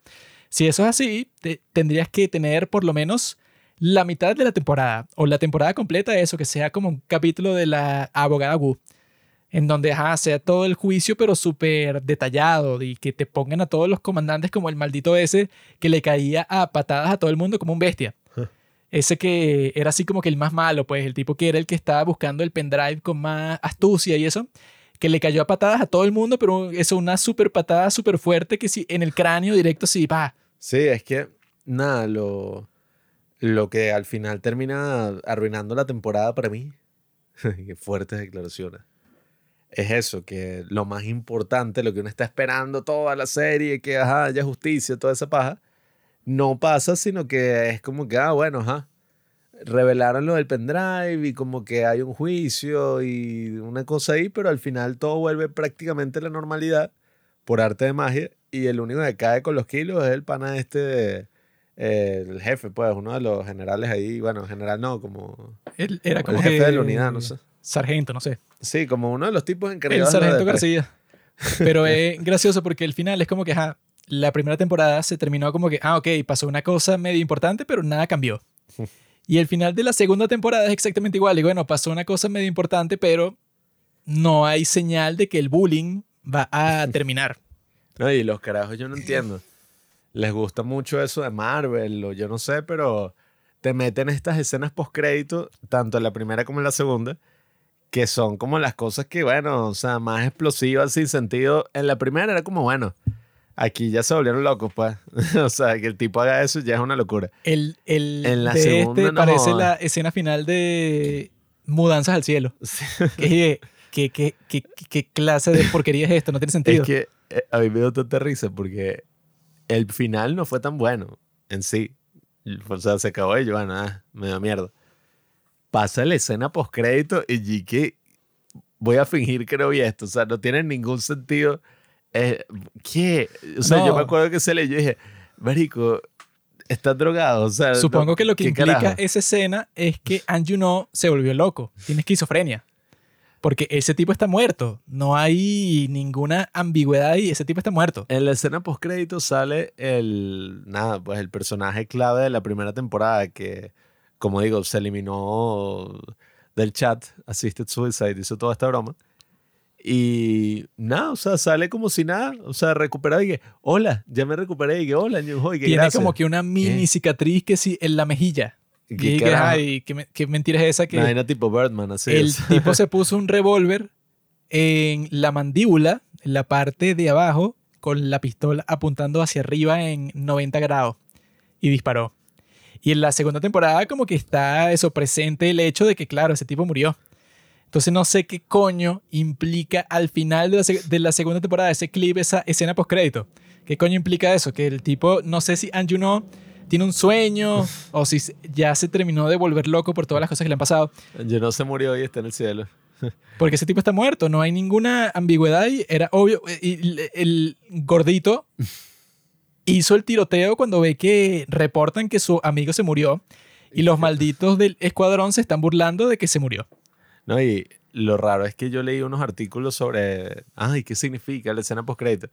Si eso es así, te- tendrías que tener por lo menos la mitad de la temporada o la temporada completa de eso, que sea como un capítulo de la abogada Wu, en donde ajá, sea todo el juicio, pero súper detallado y que te pongan a todos los comandantes como el maldito ese que le caía a patadas a todo el mundo como un bestia. Ese que era así como que el más malo, pues el tipo que era el que estaba buscando el pendrive con más astucia y eso, que le cayó a patadas a todo el mundo, pero eso, una super patada súper fuerte que sí, en el cráneo directo, sí, pa. Sí, es que, nada, lo, lo que al final termina arruinando la temporada para mí, qué fuertes declaraciones, es eso, que lo más importante, lo que uno está esperando toda la serie, que ajá, haya justicia, toda esa paja, no pasa, sino que es como que, ah, bueno, ajá, revelaron lo del pendrive y como que hay un juicio y una cosa ahí, pero al final todo vuelve prácticamente a la normalidad por arte de magia y el único que cae con los kilos es el pana este, eh, el jefe, pues, uno de los generales ahí, bueno, general no, como Él era el como jefe de la unidad, no sé. Sargento, no sé. Sí, como uno de los tipos El encargados. de la sargento. García. Pero es gracioso porque el final es como que, ajá, la primera temporada se terminó como que, ah, ok, pasó una cosa medio importante, pero nada cambió. Y el final de la segunda temporada es exactamente igual. Y bueno, pasó una cosa medio importante, pero no hay señal de que el bullying va a terminar. No, y los carajos yo no entiendo. Les gusta mucho eso de Marvel o yo no sé, pero te meten estas escenas post-crédito, tanto en la primera como en la segunda, que son como las cosas que, bueno, o sea, más explosivas sin sentido. En la primera era como, bueno, aquí ya se volvieron locos, pues. o sea, que el tipo haga eso ya es una locura. El, el En la de segunda este no parece la escena final de Mudanzas al Cielo. Dije, ¿qué, qué, qué, qué clase de porquería es esto? No tiene sentido. Es que eh, a mí me dio tanta risa porque el final no fue tan bueno en sí. O sea, se acabó y yo, bueno, ah, me da mierda. Pasa la escena postcrédito y G.K. voy a fingir que no vi esto. O sea, no tiene ningún sentido. Eh, ¿Qué? O sea, yo me acuerdo que se le yo dije, Marico, estás drogado. O sea, Supongo no- que lo que ¿qué implica carajo? esa escena es que Anju no se volvió loco, tiene esquizofrenia. Porque ese tipo está muerto. No hay ninguna ambigüedad ahí. Ese tipo está muerto. En la escena postcrédito sale el, nada, pues el personaje clave de la primera temporada que, como digo, se eliminó del chat, Assisted Suicide, hizo toda esta broma. Y nada, o sea, sale como si nada, o sea, recuperado y que, hola, ya me recuperé y que, hola, y que Tiene gracias. como que una mini cicatriz que sí en la mejilla. ¿Qué Y que, ay, ¿qué, qué mentira es esa que Una vaina tipo Birdman, así el es. tipo se puso un revólver en la mandíbula, en la parte de abajo, con la pistola apuntando hacia arriba en 90 grados y disparó. Y en la segunda temporada como que está eso presente el hecho de que, claro, ese tipo murió. Entonces no sé qué coño implica al final de la, de la segunda temporada ese clip, esa escena postcrédito. ¿Qué coño implica eso? Que el tipo, no sé si Anjuno tiene un sueño o si ya se terminó de volver loco por todas las cosas que le han pasado. Yo no se murió y está en el cielo. Porque ese tipo está muerto, no hay ninguna ambigüedad y era obvio. Y el, el gordito hizo el tiroteo cuando ve que reportan que su amigo se murió y los malditos del escuadrón se están burlando de que se murió. No, y lo raro es que yo leí unos artículos sobre, ay, ¿qué significa la escena postcrédito?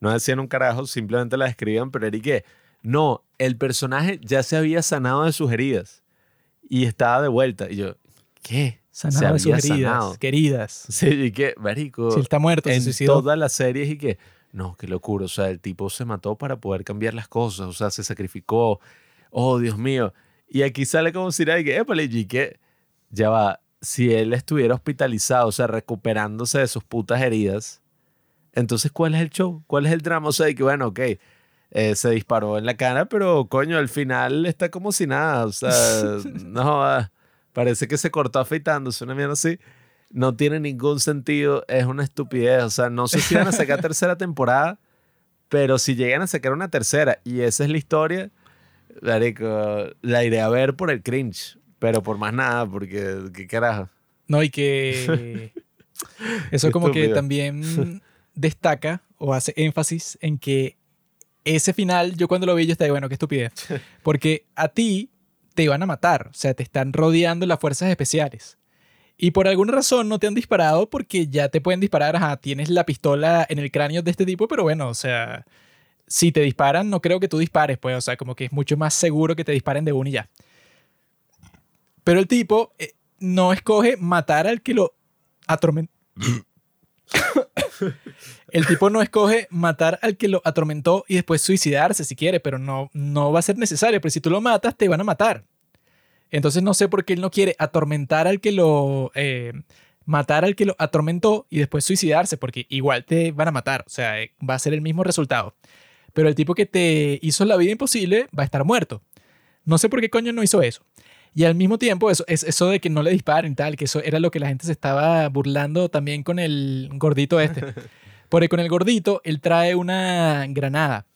No decían un carajo, simplemente la describían, pero era y que, no, el personaje ya se había sanado de sus heridas y estaba de vuelta. Y yo, ¿qué? Sanado de se sus había heridas, sanado. queridas. Sí, y que, marico, Si él está muerto, se en suicidó. todas las series y que, no, qué locura, o sea, el tipo se mató para poder cambiar las cosas, o sea, se sacrificó, oh, Dios mío. Y aquí sale como si era y que, épale, y que, ya va, si él estuviera hospitalizado, o sea, recuperándose de sus putas heridas, entonces, ¿cuál es el show? ¿Cuál es el drama? O sea, y que, bueno, ok, eh, se disparó en la cara, pero, coño, al final está como si nada, o sea, no, parece que se cortó afeitándose, una mierda así no tiene ningún sentido, es una estupidez. O sea, no sé si van a sacar tercera temporada, pero si llegan a sacar una tercera y esa es la historia, la iré a ver por el cringe, pero por más nada, porque qué carajo. No, y que eso como que también destaca o hace énfasis en que ese final, yo cuando lo vi, yo estaba, bueno, qué estupidez. Porque a ti te van a matar, o sea, te están rodeando las fuerzas especiales. Y por alguna razón no te han disparado porque ya te pueden disparar, ajá, tienes la pistola en el cráneo de este tipo, pero bueno, o sea, si te disparan, no creo que tú dispares, pues, o sea, como que es mucho más seguro que te disparen de uno y ya. Pero el tipo eh, no escoge matar al que lo atormentó. el tipo no escoge matar al que lo atormentó y después suicidarse si quiere, pero no, no va a ser necesario, pero si tú lo matas, te van a matar. Entonces no sé por qué él no quiere atormentar al que lo... eh, matar al que lo atormentó y después suicidarse, porque igual te van a matar, o sea, eh, va a ser el mismo resultado. Pero el tipo que te hizo la vida imposible va a estar muerto. No sé por qué coño no hizo eso. Y al mismo tiempo, eso, es eso de que no le disparen y tal, que eso era lo que la gente se estaba burlando también con el gordito este. Porque con el gordito, él trae una granada.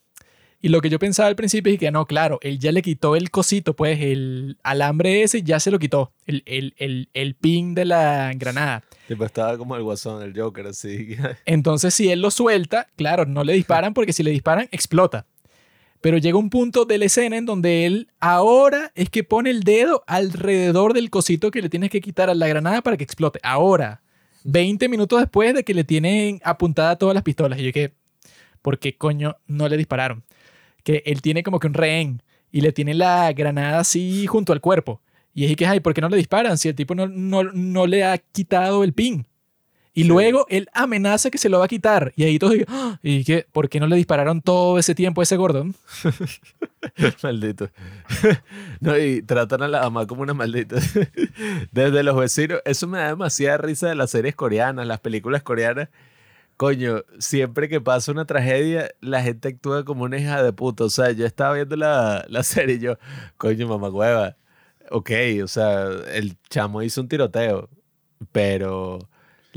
Y lo que yo pensaba al principio es que no, claro, él ya le quitó el cosito, pues el alambre ese ya se lo quitó, el, el, el, el pin de la granada. Tipo, estaba como el guasón, el Joker, así. Entonces, si él lo suelta, claro, no le disparan porque si le disparan, explota. Pero llega un punto de la escena en donde él ahora es que pone el dedo alrededor del cosito que le tienes que quitar a la granada para que explote. Ahora, 20 minutos después de que le tienen apuntada todas las pistolas. Y yo que, ¿por qué coño no le dispararon? Que él tiene como que un rehén y le tiene la granada así junto al cuerpo. Y es que, ay, ¿por qué no le disparan si el tipo no, no, no le ha quitado el pin? Y Sí. luego él amenaza que se lo va a quitar. Y ahí todos digo, "Ah", ¿y qué? ¿Por qué no le dispararon todo ese tiempo a ese Gordon? Maldito. No, y tratan a la mamá como una maldita. Desde los vecinos. Eso me da demasiada risa de las series coreanas, las películas coreanas. Coño, siempre que pasa una tragedia, la gente actúa como una hija de puta. O sea, yo estaba viendo la, la serie y yo, coño, mamá hueva. Ok, o sea, el chamo hizo un tiroteo, pero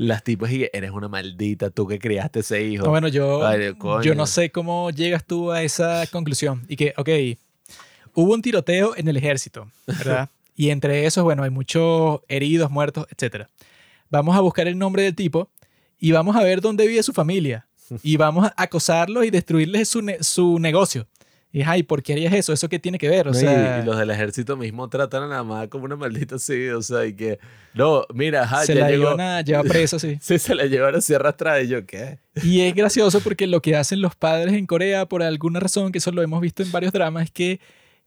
las tipas y eres una maldita, tú que criaste ese hijo. No, bueno, yo, Ay, yo no sé cómo llegas tú a esa conclusión. Y que, ok, hubo un tiroteo en el ejército, ¿verdad? y entre esos, bueno, hay muchos heridos, muertos, etc. Vamos a buscar el nombre del tipo y vamos a ver dónde vive su familia. Y vamos a acosarlo y destruirles su, ne- su negocio. Y, ay, ¿por qué harías eso? ¿Eso qué tiene que ver? O No, sea, y, los del ejército mismo tratan a la mamá como una maldita así, o sea, y que, no, mira, ajá, se ya la llegó. a llevar preso, sí. Sí, se la llevaron así arrastrada y yo, ¿qué? Y es gracioso porque lo que hacen los padres en Corea, por alguna razón, que eso lo hemos visto en varios dramas, es que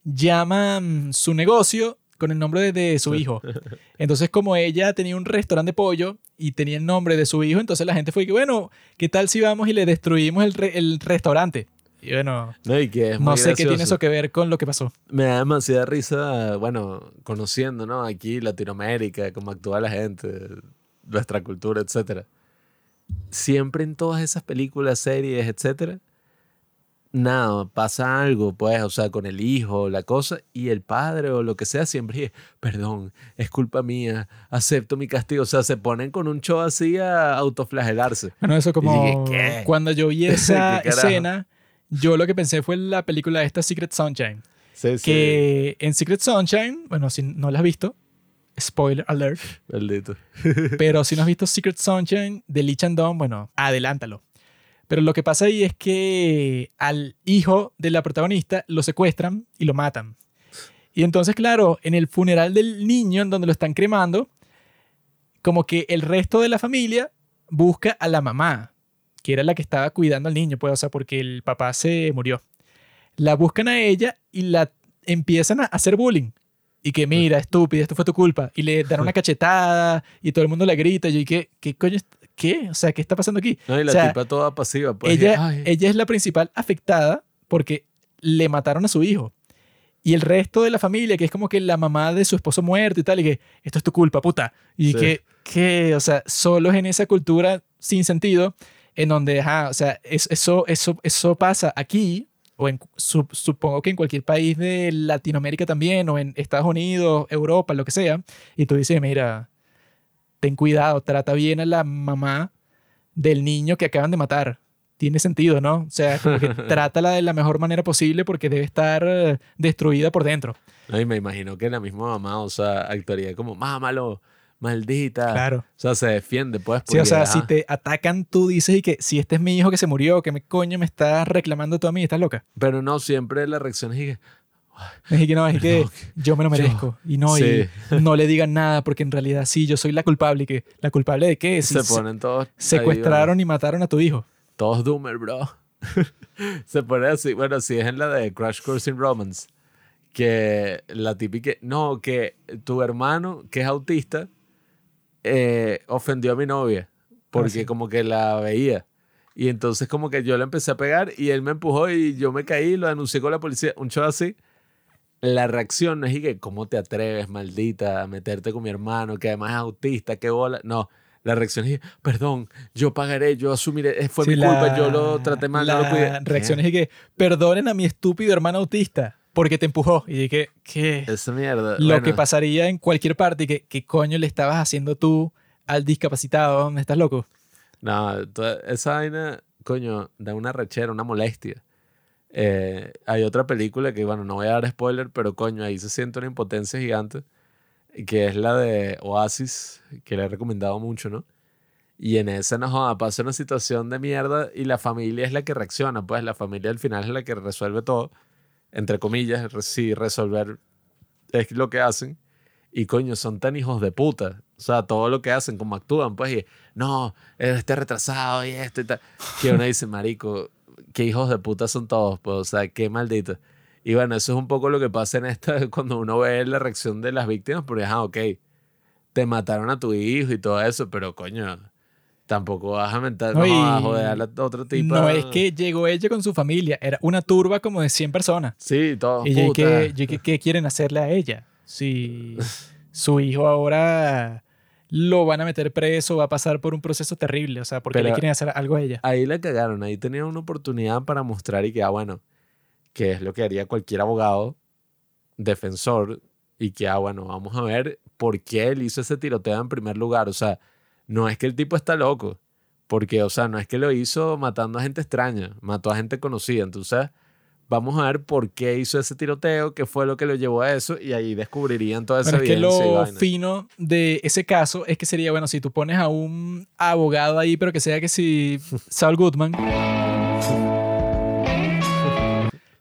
llaman su negocio con el nombre de, de su hijo. Entonces, como ella tenía un restaurante de pollo y tenía el nombre de su hijo, entonces la gente fue que, bueno, ¿qué tal si vamos y le destruimos el, re- el restaurante? Y bueno, No, y que es no sé qué tiene eso que ver con lo que pasó. Me da demasiada risa, bueno, conociendo, ¿no? Aquí Latinoamérica, cómo actúa la gente, nuestra cultura, etcétera. Siempre en todas esas películas, series, etcétera, nada, pasa algo, pues, o sea, con el hijo, la cosa, y el padre o lo que sea siempre dice, perdón, es culpa mía, acepto mi castigo. O sea, se ponen con un show así a autoflagelarse. Bueno, eso como dije, cuando yo vi esa escena, yo lo que pensé fue la película esta Secret Sunshine. Sí, sí. Que en Secret Sunshine, bueno, si no la has visto, spoiler alert, Maldito. pero si no has visto Secret Sunshine de Lee Chandon, bueno, adelántalo. Pero lo que pasa ahí es que al hijo de la protagonista lo secuestran y lo matan. Y entonces, claro, en el funeral del niño, en donde lo están cremando, como que el resto de la familia busca a la mamá, que era la que estaba cuidando al niño, pues, o sea, porque el papá se murió. La buscan a ella y la empiezan a hacer bullying. Y que mira, estúpida, esto fue tu culpa. Y le dan una cachetada y todo el mundo le grita. Y yo, ¿y qué, qué coño? ¿Qué? O sea, ¿qué está pasando aquí? No, y la O sea, tipa toda pasiva. Pues, ella, ay, ella es la principal afectada porque le mataron a su hijo. Y el resto de la familia, que es como que la mamá de su esposo muerto y tal, y que esto es tu culpa, puta. Y Sí. que, que, o sea, solo es en esa cultura sin sentido, en donde, ajá, o sea, es- eso, eso, eso pasa aquí, o en, su- supongo que en cualquier país de Latinoamérica también, o en Estados Unidos, Europa, lo que sea, y tú dices, mira, ten cuidado, trata bien a la mamá del niño que acaban de matar. Tiene sentido, ¿no? O sea, como que trátala de la mejor manera posible porque debe estar eh, destruida por dentro. No, y me imagino que la misma mamá, o sea, actuaría como, mámalo, maldita. Claro. O sea, se defiende, pues. Sí, o sea, si te atacan, tú dices y que si este es mi hijo que se murió, que me coño me estás reclamando tú a mí, estás loca. Pero no, siempre la reacción es que, Es que no, es que yo me lo yo- merezco. Y no, Sí. y no le digan nada porque en realidad sí, yo soy la culpable. ¿Y que ¿La culpable de qué? Si se ponen todos. ahí, secuestraron y mataron a tu hijo. todos doomer, bro. se pone así. Bueno, sí es en la de Crash Course in Romance. Que la típica. No, que tu hermano, que es autista, eh, ofendió a mi novia. Porque sí. como que la veía. Y entonces como que yo le empecé a pegar y él me empujó y yo me caí y lo denuncié con la policía. Un show así. La reacción no es y que, ¿cómo te atreves, maldita, a meterte con mi hermano, que además es autista, qué bola? No, la reacción es, perdón, yo pagaré, yo asumiré, eh, fue Sí, mi la- culpa, yo lo traté mal, no lo La reacción es que perdonen a mi estúpido hermano autista porque te empujó. Y dije, ¿qué? Esa mierda. Lo bueno, que pasaría en cualquier parte y que, ¿qué coño le estabas haciendo tú al discapacitado? ¿Me estás loco? No, toda- esa vaina, coño, da una rechera, una molestia. Eh, hay otra película que, bueno, no voy a dar spoiler, pero coño, ahí se siente una impotencia gigante, que es la de Oasis, que le he recomendado mucho, ¿no? Y en esa, no joda, pasa una situación de mierda y la familia es la que reacciona, pues la familia al final es la que resuelve todo, entre comillas, sí, resolver es lo que hacen. Y coño, son tan hijos de puta. O sea, todo lo que hacen, como actúan, pues, y no, este retrasado y esto y tal. Que uno dice, marico, qué hijos de puta son todos, pues, o sea, qué maldito. Y bueno, eso es un poco lo que pasa en esta, cuando uno ve la reacción de las víctimas, porque, ah, ok, te mataron a tu hijo y todo eso, pero coño, tampoco vas a mentar, No, no, y a joder a la otra tipa. No es que llegó ella con su familia, era una turba como de 100 personas. Sí, todos Y que, que, ¿qué quieren hacerle a ella? Si su hijo ahora lo van a meter preso, va a pasar por un proceso terrible. O sea, porque le Pero- quieren hacer algo a ella? Ahí la cagaron, ahí tenían una oportunidad para mostrar y que, ah, bueno, que es lo que haría cualquier abogado, defensor, y que, ah, bueno, vamos a ver por qué él hizo ese tiroteo en primer lugar. O sea, no es que el tipo está loco, porque, o sea, no es que lo hizo matando a gente extraña, mató a gente conocida. Entonces, vamos a ver por qué hizo ese tiroteo, qué fue lo que lo llevó a eso, y ahí descubrirían toda esa Bueno, es que lo fino de ese caso es que sería, bueno, si tú pones a un abogado ahí, pero que sea que si Saul Goodman.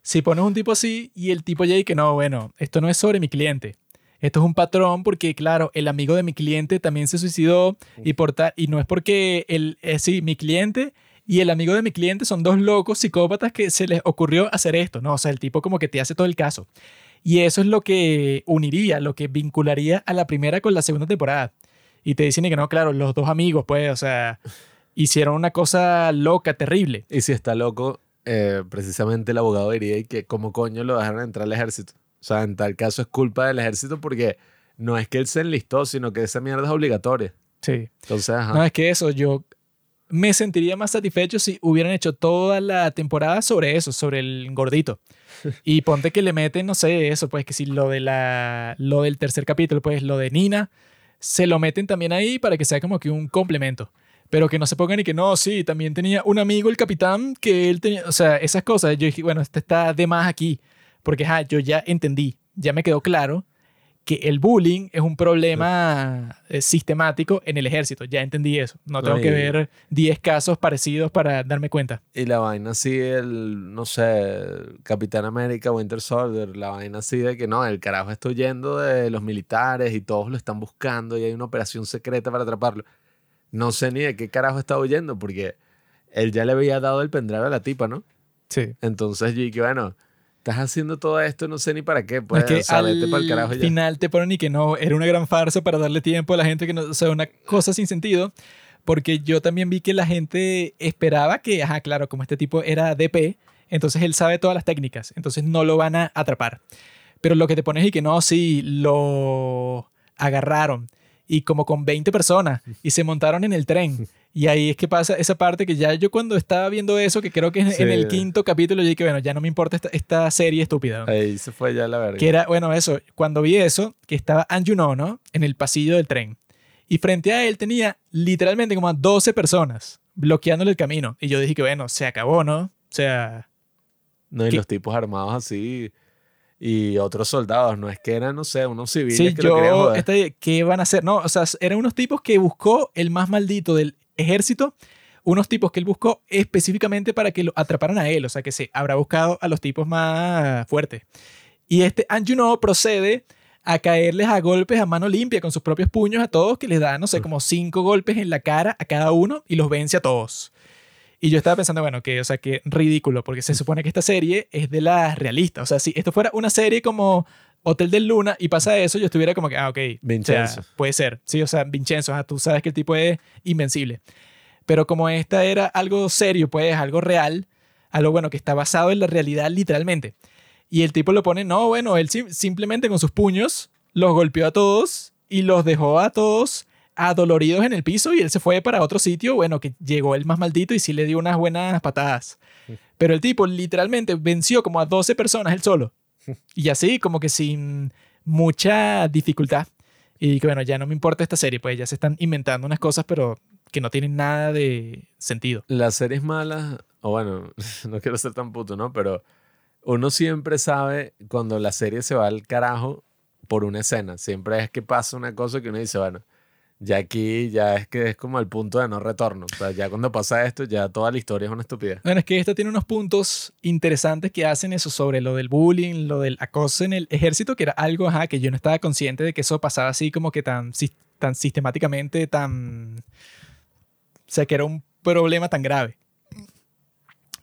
si pones un tipo así y el tipo ya y que no, bueno, esto no es sobre mi cliente. Esto es un patrón porque, claro, el amigo de mi cliente también se suicidó y, por y no es porque el, eh, sí, mi cliente y el amigo de mi cliente son dos locos psicópatas que se les ocurrió hacer esto, ¿no? O sea, el tipo como que te hace todo el caso. Y eso es lo que uniría, lo que vincularía a la primera con la segunda temporada. Y te dicen que no, claro, los dos amigos, pues, o sea, hicieron una cosa loca, terrible. Y si está loco, eh, precisamente el abogado diría y que como coño lo dejaron entrar al ejército. O sea, en tal caso es culpa del ejército porque no es que él se enlistó, sino que esa mierda es obligatoria. Sí. Entonces, ajá. No, es que eso, yo me sentiría más satisfecho si hubieran hecho toda la temporada sobre eso, sobre el gordito. Y ponte que le meten, no sé, eso, pues que si lo, de la, lo del tercer capítulo, pues lo de Nina, se lo meten también ahí para que sea como que un complemento. Pero que no se pongan y que no, sí, también tenía un amigo, el capitán, que él tenía, o sea, esas cosas. Yo dije, bueno, este está de más aquí, porque ja, yo ya entendí, ya me quedó claro que el bullying es un problema eh, sistemático en el ejército. Ya entendí eso. No tengo que ver 10 casos parecidos para darme cuenta. Y la vaina así, el, no sé, Capitán América, Winter Soldier, la vaina así de que no, el carajo está huyendo de los militares y todos lo están buscando y hay una operación secreta para atraparlo. No sé ni de qué carajo está huyendo porque él ya le había dado el pendrive a la tipa, ¿no? Sí. Entonces yo dije, bueno, estás haciendo todo esto, no sé ni para qué. Pues, es que al para el carajo final te ponen y que no, era una gran farsa para darle tiempo a la gente que no, o sea, una cosa sin sentido. Porque yo también vi que la gente esperaba que, ajá, claro, como este tipo era DP, entonces él sabe todas las técnicas, entonces no lo van a atrapar. Pero lo que te pones y que no, sí, lo agarraron y como con 20 personas y se montaron en el tren y ahí es que pasa esa parte que ya yo cuando estaba viendo eso, que creo que es en el quinto capítulo, yo dije, bueno, ya no me importa esta, esta serie estúpida. Ahí se fue ya la verga. Que era, bueno, eso, cuando vi eso, que estaba Anjuno, ¿no? En el pasillo del tren. Y frente a él tenía literalmente como a 12 personas bloqueándole el camino. Y yo dije que, bueno, se acabó, ¿no? O sea... No, y los tipos armados así y otros soldados, no es que eran, no sé, unos civiles sí, que yo, lo este, ¿Qué van a hacer? No, o sea, eran unos tipos que buscó el más maldito del ejército, unos tipos que él buscó específicamente para que lo atraparan a él, o sea que se habrá buscado a los tipos más fuertes. Y este Anjuno procede a caerles a golpes a mano limpia con sus propios puños a todos, que les da, no sé, como cinco golpes en la cara a cada uno y los vence a todos. Y yo estaba pensando, bueno, que, o sea, que ridículo, porque se supone que esta serie es de las realistas. O sea, si esto fuera una serie como Hotel del Luna y pasa eso, yo estuviera como que, ah, ok. Vincenzo. puede ser. Sí, o sea, Vincenzo, tú sabes que el tipo es invencible. Pero como esta era algo serio, pues, algo real, algo bueno que está basado en la realidad literalmente. Y el tipo lo pone, no, bueno, él simplemente con sus puños los golpeó a todos y los dejó a todos adoloridos en el piso y él se fue para otro sitio, bueno, que llegó el más maldito y sí le dio unas buenas patadas. Pero el tipo literalmente venció como a 12 personas él solo. Y así, como que sin mucha dificultad. Y que bueno, ya no me importa esta serie, pues ya se están inventando unas cosas, pero que no tienen nada de sentido. Las series malas, o bueno, no quiero ser tan puto, ¿no? Pero uno siempre sabe cuando la serie se va al carajo por una escena. Siempre es que pasa una cosa que uno dice, bueno, ya aquí ya es que es como el punto de no retorno. O sea, ya cuando pasa esto, ya toda la historia es una estupidez. Bueno, es que esto tiene unos puntos interesantes que hacen eso sobre lo del bullying, lo del acoso en el ejército, que era algo ajá, que yo no estaba consciente de que eso pasaba así como que tan, tan sistemáticamente, tan... O sea, que era un problema tan grave.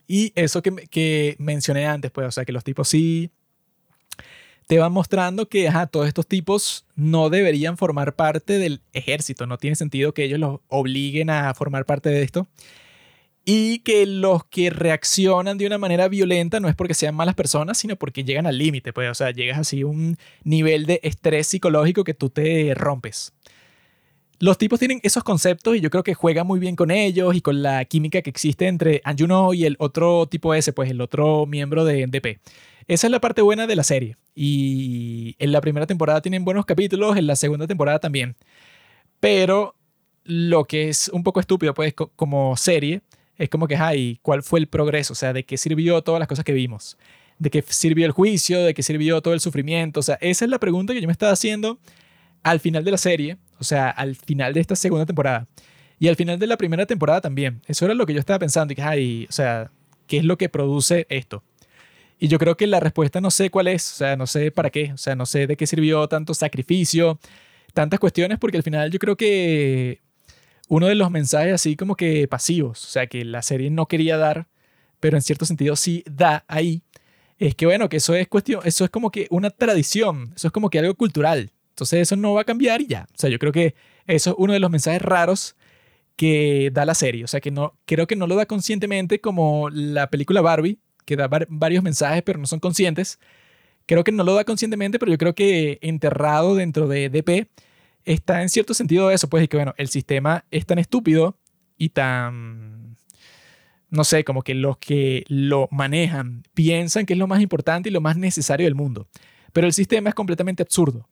Y eso que, que mencioné antes, pues, o sea, que los tipos sí te van mostrando que ajá, todos estos tipos no deberían formar parte del ejército. No tiene sentido que ellos los obliguen a formar parte de esto. Y que los que reaccionan de una manera violenta no es porque sean malas personas, sino porque llegan al límite. Pues, o sea, llegas así a un nivel de estrés psicológico que tú te rompes. Los tipos tienen esos conceptos y yo creo que juegan muy bien con ellos y con la química que existe entre Anjuno y el otro tipo ese, pues el otro miembro de NDP. Esa es la parte buena de la serie. Y en la primera temporada tienen buenos capítulos, en la segunda temporada también. Pero lo que es un poco estúpido, pues, como serie, es como que, ay, ¿cuál fue el progreso? O sea, ¿de qué sirvió todas las cosas que vimos? ¿De qué sirvió el juicio? ¿De qué sirvió todo el sufrimiento? O sea, esa es la pregunta que yo me estaba haciendo al final de la serie, o sea, al final de esta segunda temporada. Y al final de la primera temporada también. Eso era lo que yo estaba pensando. Y que, ay, o sea, ¿qué es lo que produce esto? Y yo creo que la respuesta no sé cuál es, o sea, no sé para qué, o sea, no sé de qué sirvió tanto sacrificio, tantas cuestiones, porque al final yo creo que uno de los mensajes así como que pasivos, o sea, que la serie no quería dar, pero en cierto sentido sí da ahí, es que bueno, que eso es cuestión, eso es como que una tradición, eso es como que algo cultural. Entonces eso no va a cambiar y ya. O sea, yo creo que eso es uno de los mensajes raros que da la serie. O sea, que no, creo que no lo da conscientemente como la película Barbie, que da varios mensajes, pero no son conscientes. Creo que no lo da conscientemente, pero yo creo que enterrado dentro de DP está en cierto sentido eso, pues, y que bueno, el sistema es tan estúpido y tan, no sé, como que los que lo manejan piensan que es lo más importante y lo más necesario del mundo. Pero el sistema es completamente absurdo.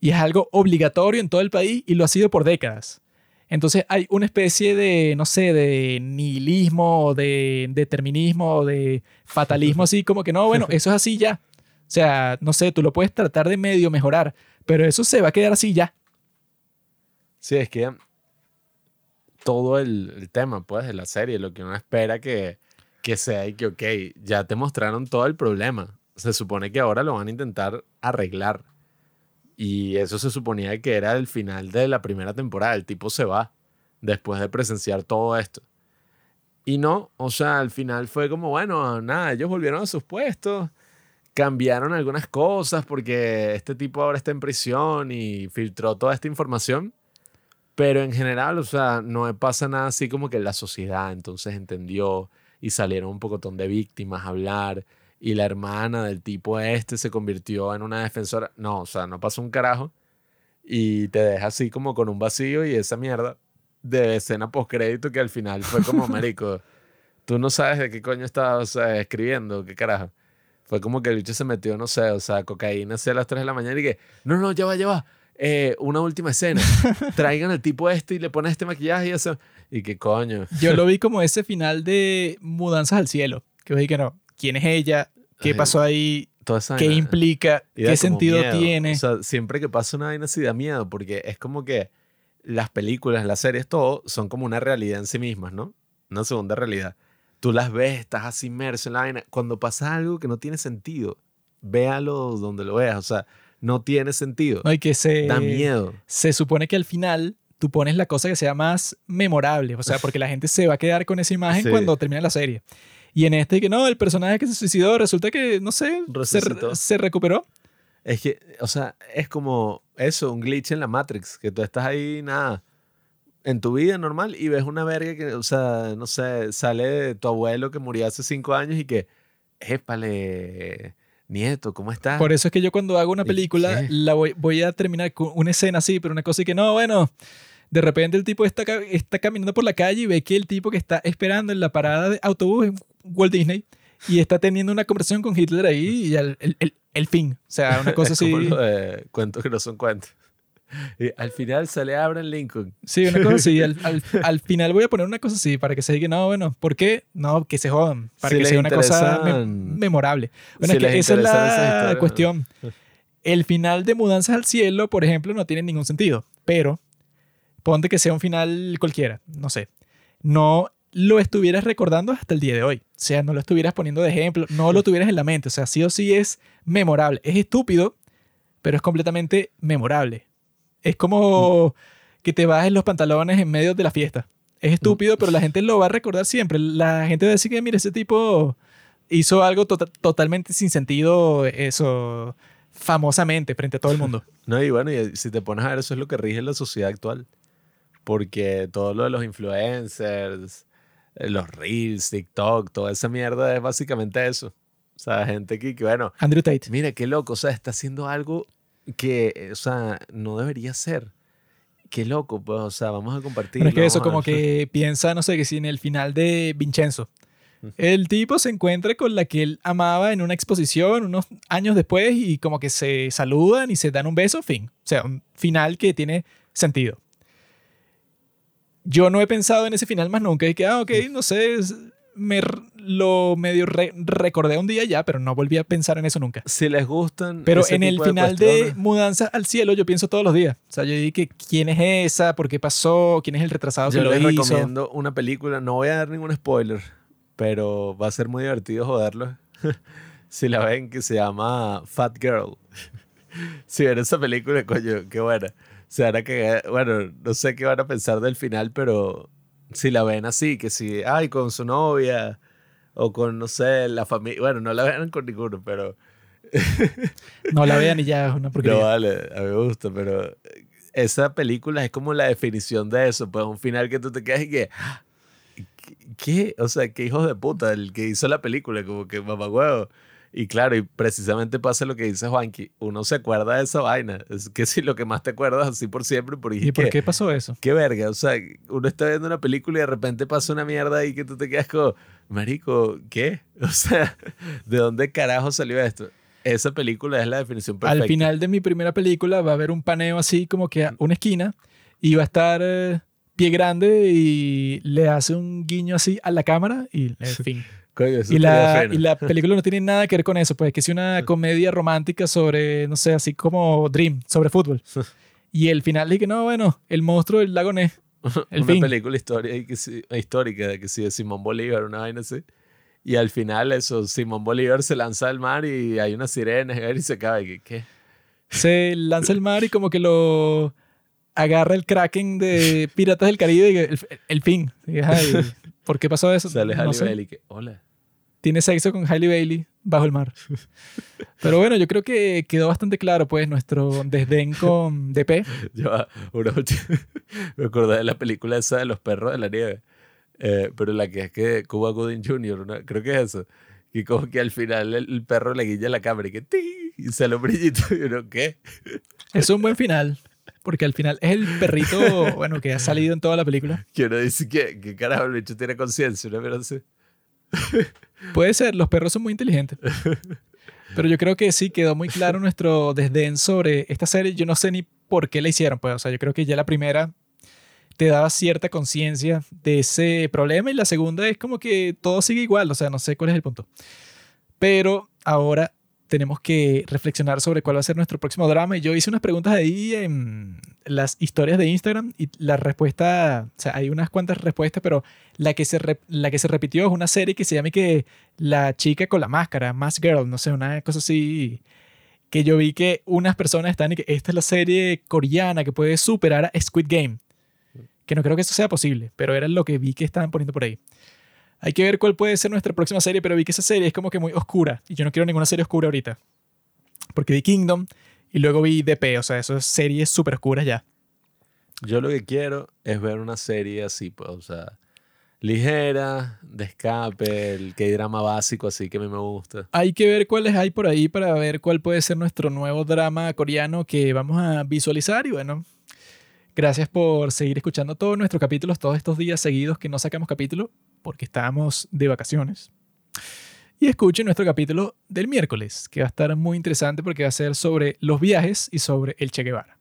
Y es algo obligatorio en todo el país y lo ha sido por décadas. Entonces hay una especie de, no sé, de nihilismo, de determinismo, de fatalismo, así como que no, bueno, eso es así ya. O sea, no sé, tú lo puedes tratar de medio mejorar, pero eso se va a quedar así ya. Sí, es que todo el, el tema, pues, de la serie, lo que uno espera que, que sea y que, ok, ya te mostraron todo el problema. Se supone que ahora lo van a intentar arreglar. Y eso se suponía que era el final de la primera temporada. El tipo se va después de presenciar todo esto. Y no, o sea, al final fue como, bueno, nada, ellos volvieron a sus puestos, cambiaron algunas cosas porque este tipo ahora está en prisión y filtró toda esta información. Pero en general, o sea, no pasa nada así como que la sociedad entonces entendió y salieron un pocotón de víctimas a hablar y la hermana del tipo este se convirtió en una defensora. No, o sea, no pasó un carajo y te deja así como con un vacío y esa mierda de escena postcrédito que al final fue como, marico, tú no sabes de qué coño estabas escribiendo, qué carajo. Fue como que el bicho se metió, no sé, o sea, cocaína hacia las 3 de la mañana y que, no, no, ya va, ya va. Eh, una última escena. Traigan al tipo este y le ponen este maquillaje y eso. Y qué coño. Yo lo vi como ese final de Mudanzas al Cielo. Que vi que no. ¿Quién es ella? ¿Qué Ay, pasó ahí? ¿Qué implica? ¿Qué sentido miedo. tiene? O sea, siempre que pasa una vaina así da miedo, porque es como que las películas, las series, todo son como una realidad en sí mismas, ¿no? Una segunda realidad. Tú las ves, estás así inmerso en la vaina. Cuando pasa algo que no tiene sentido, véalo donde lo veas. O sea, no tiene sentido. No, y que se, Da miedo. se supone que al final tú pones la cosa que sea más memorable. O sea, porque la gente se va a quedar con esa imagen Sí. cuando termine la serie. Y en este que no, el personaje que se suicidó resulta que, no sé, se, recuperó. Es que, o sea, es como eso, un glitch en la Matrix, que tú estás ahí, nada, en tu vida normal y ves una verga que, o sea, no sé, sale de tu abuelo que murió hace cinco años y que, épale, nieto, ¿cómo estás? Por eso es que yo cuando hago una ¿Y película la voy, voy a terminar con una escena así, pero una cosa y que no, bueno, de repente el tipo está, está caminando por la calle y ve que el tipo que está esperando en la parada de autobús en Walt Disney y está teniendo una conversación con Hitler ahí y al- el, el- el fin. O sea, una cosa así. de cuentos que no son cuentos. Y al final sale Abraham Lincoln. Sí, una cosa así. Al, al- al final voy a poner una cosa así para que se diga, no, bueno, ¿por qué? No, que se jodan. Para Si que sea una cosa me- memorable. Bueno, si es que esa es la cuestión. El final de Mudanzas al Cielo, por ejemplo, no tiene ningún sentido. Pero ponte que sea un final cualquiera, no sé. No lo estuvieras recordando hasta el día de hoy. O sea, no lo estuvieras poniendo de ejemplo, no lo tuvieras en la mente. O sea, sí o sí es memorable. Es estúpido, pero es completamente memorable. Es como que te bajes los pantalones en medio de la fiesta. Es estúpido, pero la gente lo va a recordar siempre. La gente va a decir que, mira, ese tipo hizo algo tota- totalmente sin sentido, eso, famosamente, frente a todo el mundo. No, y bueno, y si te pones a ver, eso es lo que rige la sociedad actual. Porque todo lo de los influencers, eh, los reels, TikTok, toda esa mierda es básicamente eso. O sea, gente que, que, bueno, Andrew Tate. mira qué loco, o sea, está haciendo algo que, eh, o sea, no debería ser. Qué loco, pues, o sea, vamos a compartir. Pero es que eso como que piensa, no sé, que si en el final de Vincenzo, el tipo se encuentra con la que él amaba en una exposición unos años después y como que se saludan y se dan un beso, fin. O sea, un final que tiene sentido. Yo no he pensado en ese final más nunca y que, ah, ok, no sé, es- me lo medio re- recordé un día ya, pero no volví a pensar en eso nunca. Si les gustan. Pero ese en el tipo final de cuestiones, Mudanza al Cielo yo pienso todos los días. O sea, yo dije, ¿quién es esa? ¿Por qué pasó? ¿Quién es el retrasado que Yo lo les hizo? recomiendo una película, no voy a dar ningún spoiler, pero va a ser muy divertido joderlo. si la ven, que se llama Fat Girl. si ven esa película, coño, qué buena. Se van a cagar- bueno, no sé qué van a pensar del final, pero si la ven así, que si, ay, con su novia o con, no sé, la familia, bueno, no la vean con ninguno, pero No la vean y ya es una no porquería. vale, a mí me gusta, pero esa película es como la definición de eso, pues un final que tú te quedas y que, "Ah, ¿qué? O sea, qué hijos de puta el que hizo la película, como que mamá huevo. Y claro, y precisamente pasa lo que dice Juanqui, uno se acuerda de esa vaina, es que si lo que más te acuerdas así por siempre, por ¿Y por qué pasó eso? Qué verga, o sea, uno está viendo una película y de repente pasa una mierda y que tú te quedas como, marico, ¿qué? O sea, ¿de dónde carajo salió esto? Esa película es la definición perfecta. Al final de mi primera película va a haber un paneo así como que a una esquina y va a estar eh, pie grande y le hace un guiño así a la cámara y en fin. Y, la, y, la, película no tiene nada que ver con eso, pues que es una comedia romántica sobre, no sé, así como Dream, sobre fútbol. y el final es que no, bueno, el monstruo del lago Ness. El una película historia, que, histórica de que sí, de Simón Bolívar, una vaina así. Y al final eso, Simón Bolívar se lanza al mar y hay unas sirenas y se cae. ¿Qué? Se lanza al mar y como que lo agarra el Kraken de Piratas del Caribe y el, fin. ¿Por qué pasó eso? Sale no Bailey que, hola. Tiene sexo con Hailey Bailey bajo el mar. Pero bueno, yo creo que quedó bastante claro, pues, nuestro desdén con DP. Yo, una me acordé de la película esa de los perros de la nieve. Eh, pero la que es que Cuba Gooding Jr., creo que es eso. Y como que al final el, perro le guilla la cámara y que ¡tí! y sale un brillito. Y uno, ¿qué? Es un buen final. Porque al final es el perrito, bueno, que ha salido en toda la película. Que uno dice que, que carajo, el bicho tiene conciencia, ¿no? Pero sí. Puede ser, los perros son muy inteligentes. Pero yo creo que sí quedó muy claro nuestro desdén sobre esta serie. Yo no sé ni por qué la hicieron, pues. O sea, yo creo que ya la primera te daba cierta conciencia de ese problema y la segunda es como que todo sigue igual, o sea, no sé cuál es el punto. Pero ahora tenemos que reflexionar sobre cuál va a ser nuestro próximo drama y yo hice unas preguntas ahí en las historias de Instagram y la respuesta, o sea, hay unas cuantas respuestas, pero la que se, la que se repitió es una serie que se llama que La chica con la máscara, Mask Girl, no sé, una cosa así que yo vi que unas personas están y que esta es la serie coreana que puede superar a Squid Game que no creo que eso sea posible, pero era lo que vi que estaban poniendo por ahí. Hay que ver cuál puede ser nuestra próxima serie, pero vi que esa serie es como que muy oscura y yo no quiero ninguna serie oscura ahorita. Porque vi Kingdom y luego vi DP, o sea, eso es series súper oscuras ya. Yo lo que quiero es ver una serie así, pues, o sea, ligera, de escape, el que drama básico así que a mí me gusta. Hay que ver cuáles hay por ahí para ver cuál puede ser nuestro nuevo drama coreano que vamos a visualizar y bueno, Gracias por seguir escuchando todos nuestros capítulos, todos estos días seguidos que no sacamos capítulo porque estábamos de vacaciones. Y escuchen nuestro capítulo del miércoles, que va a estar muy interesante porque va a ser sobre los viajes y sobre el Che Guevara.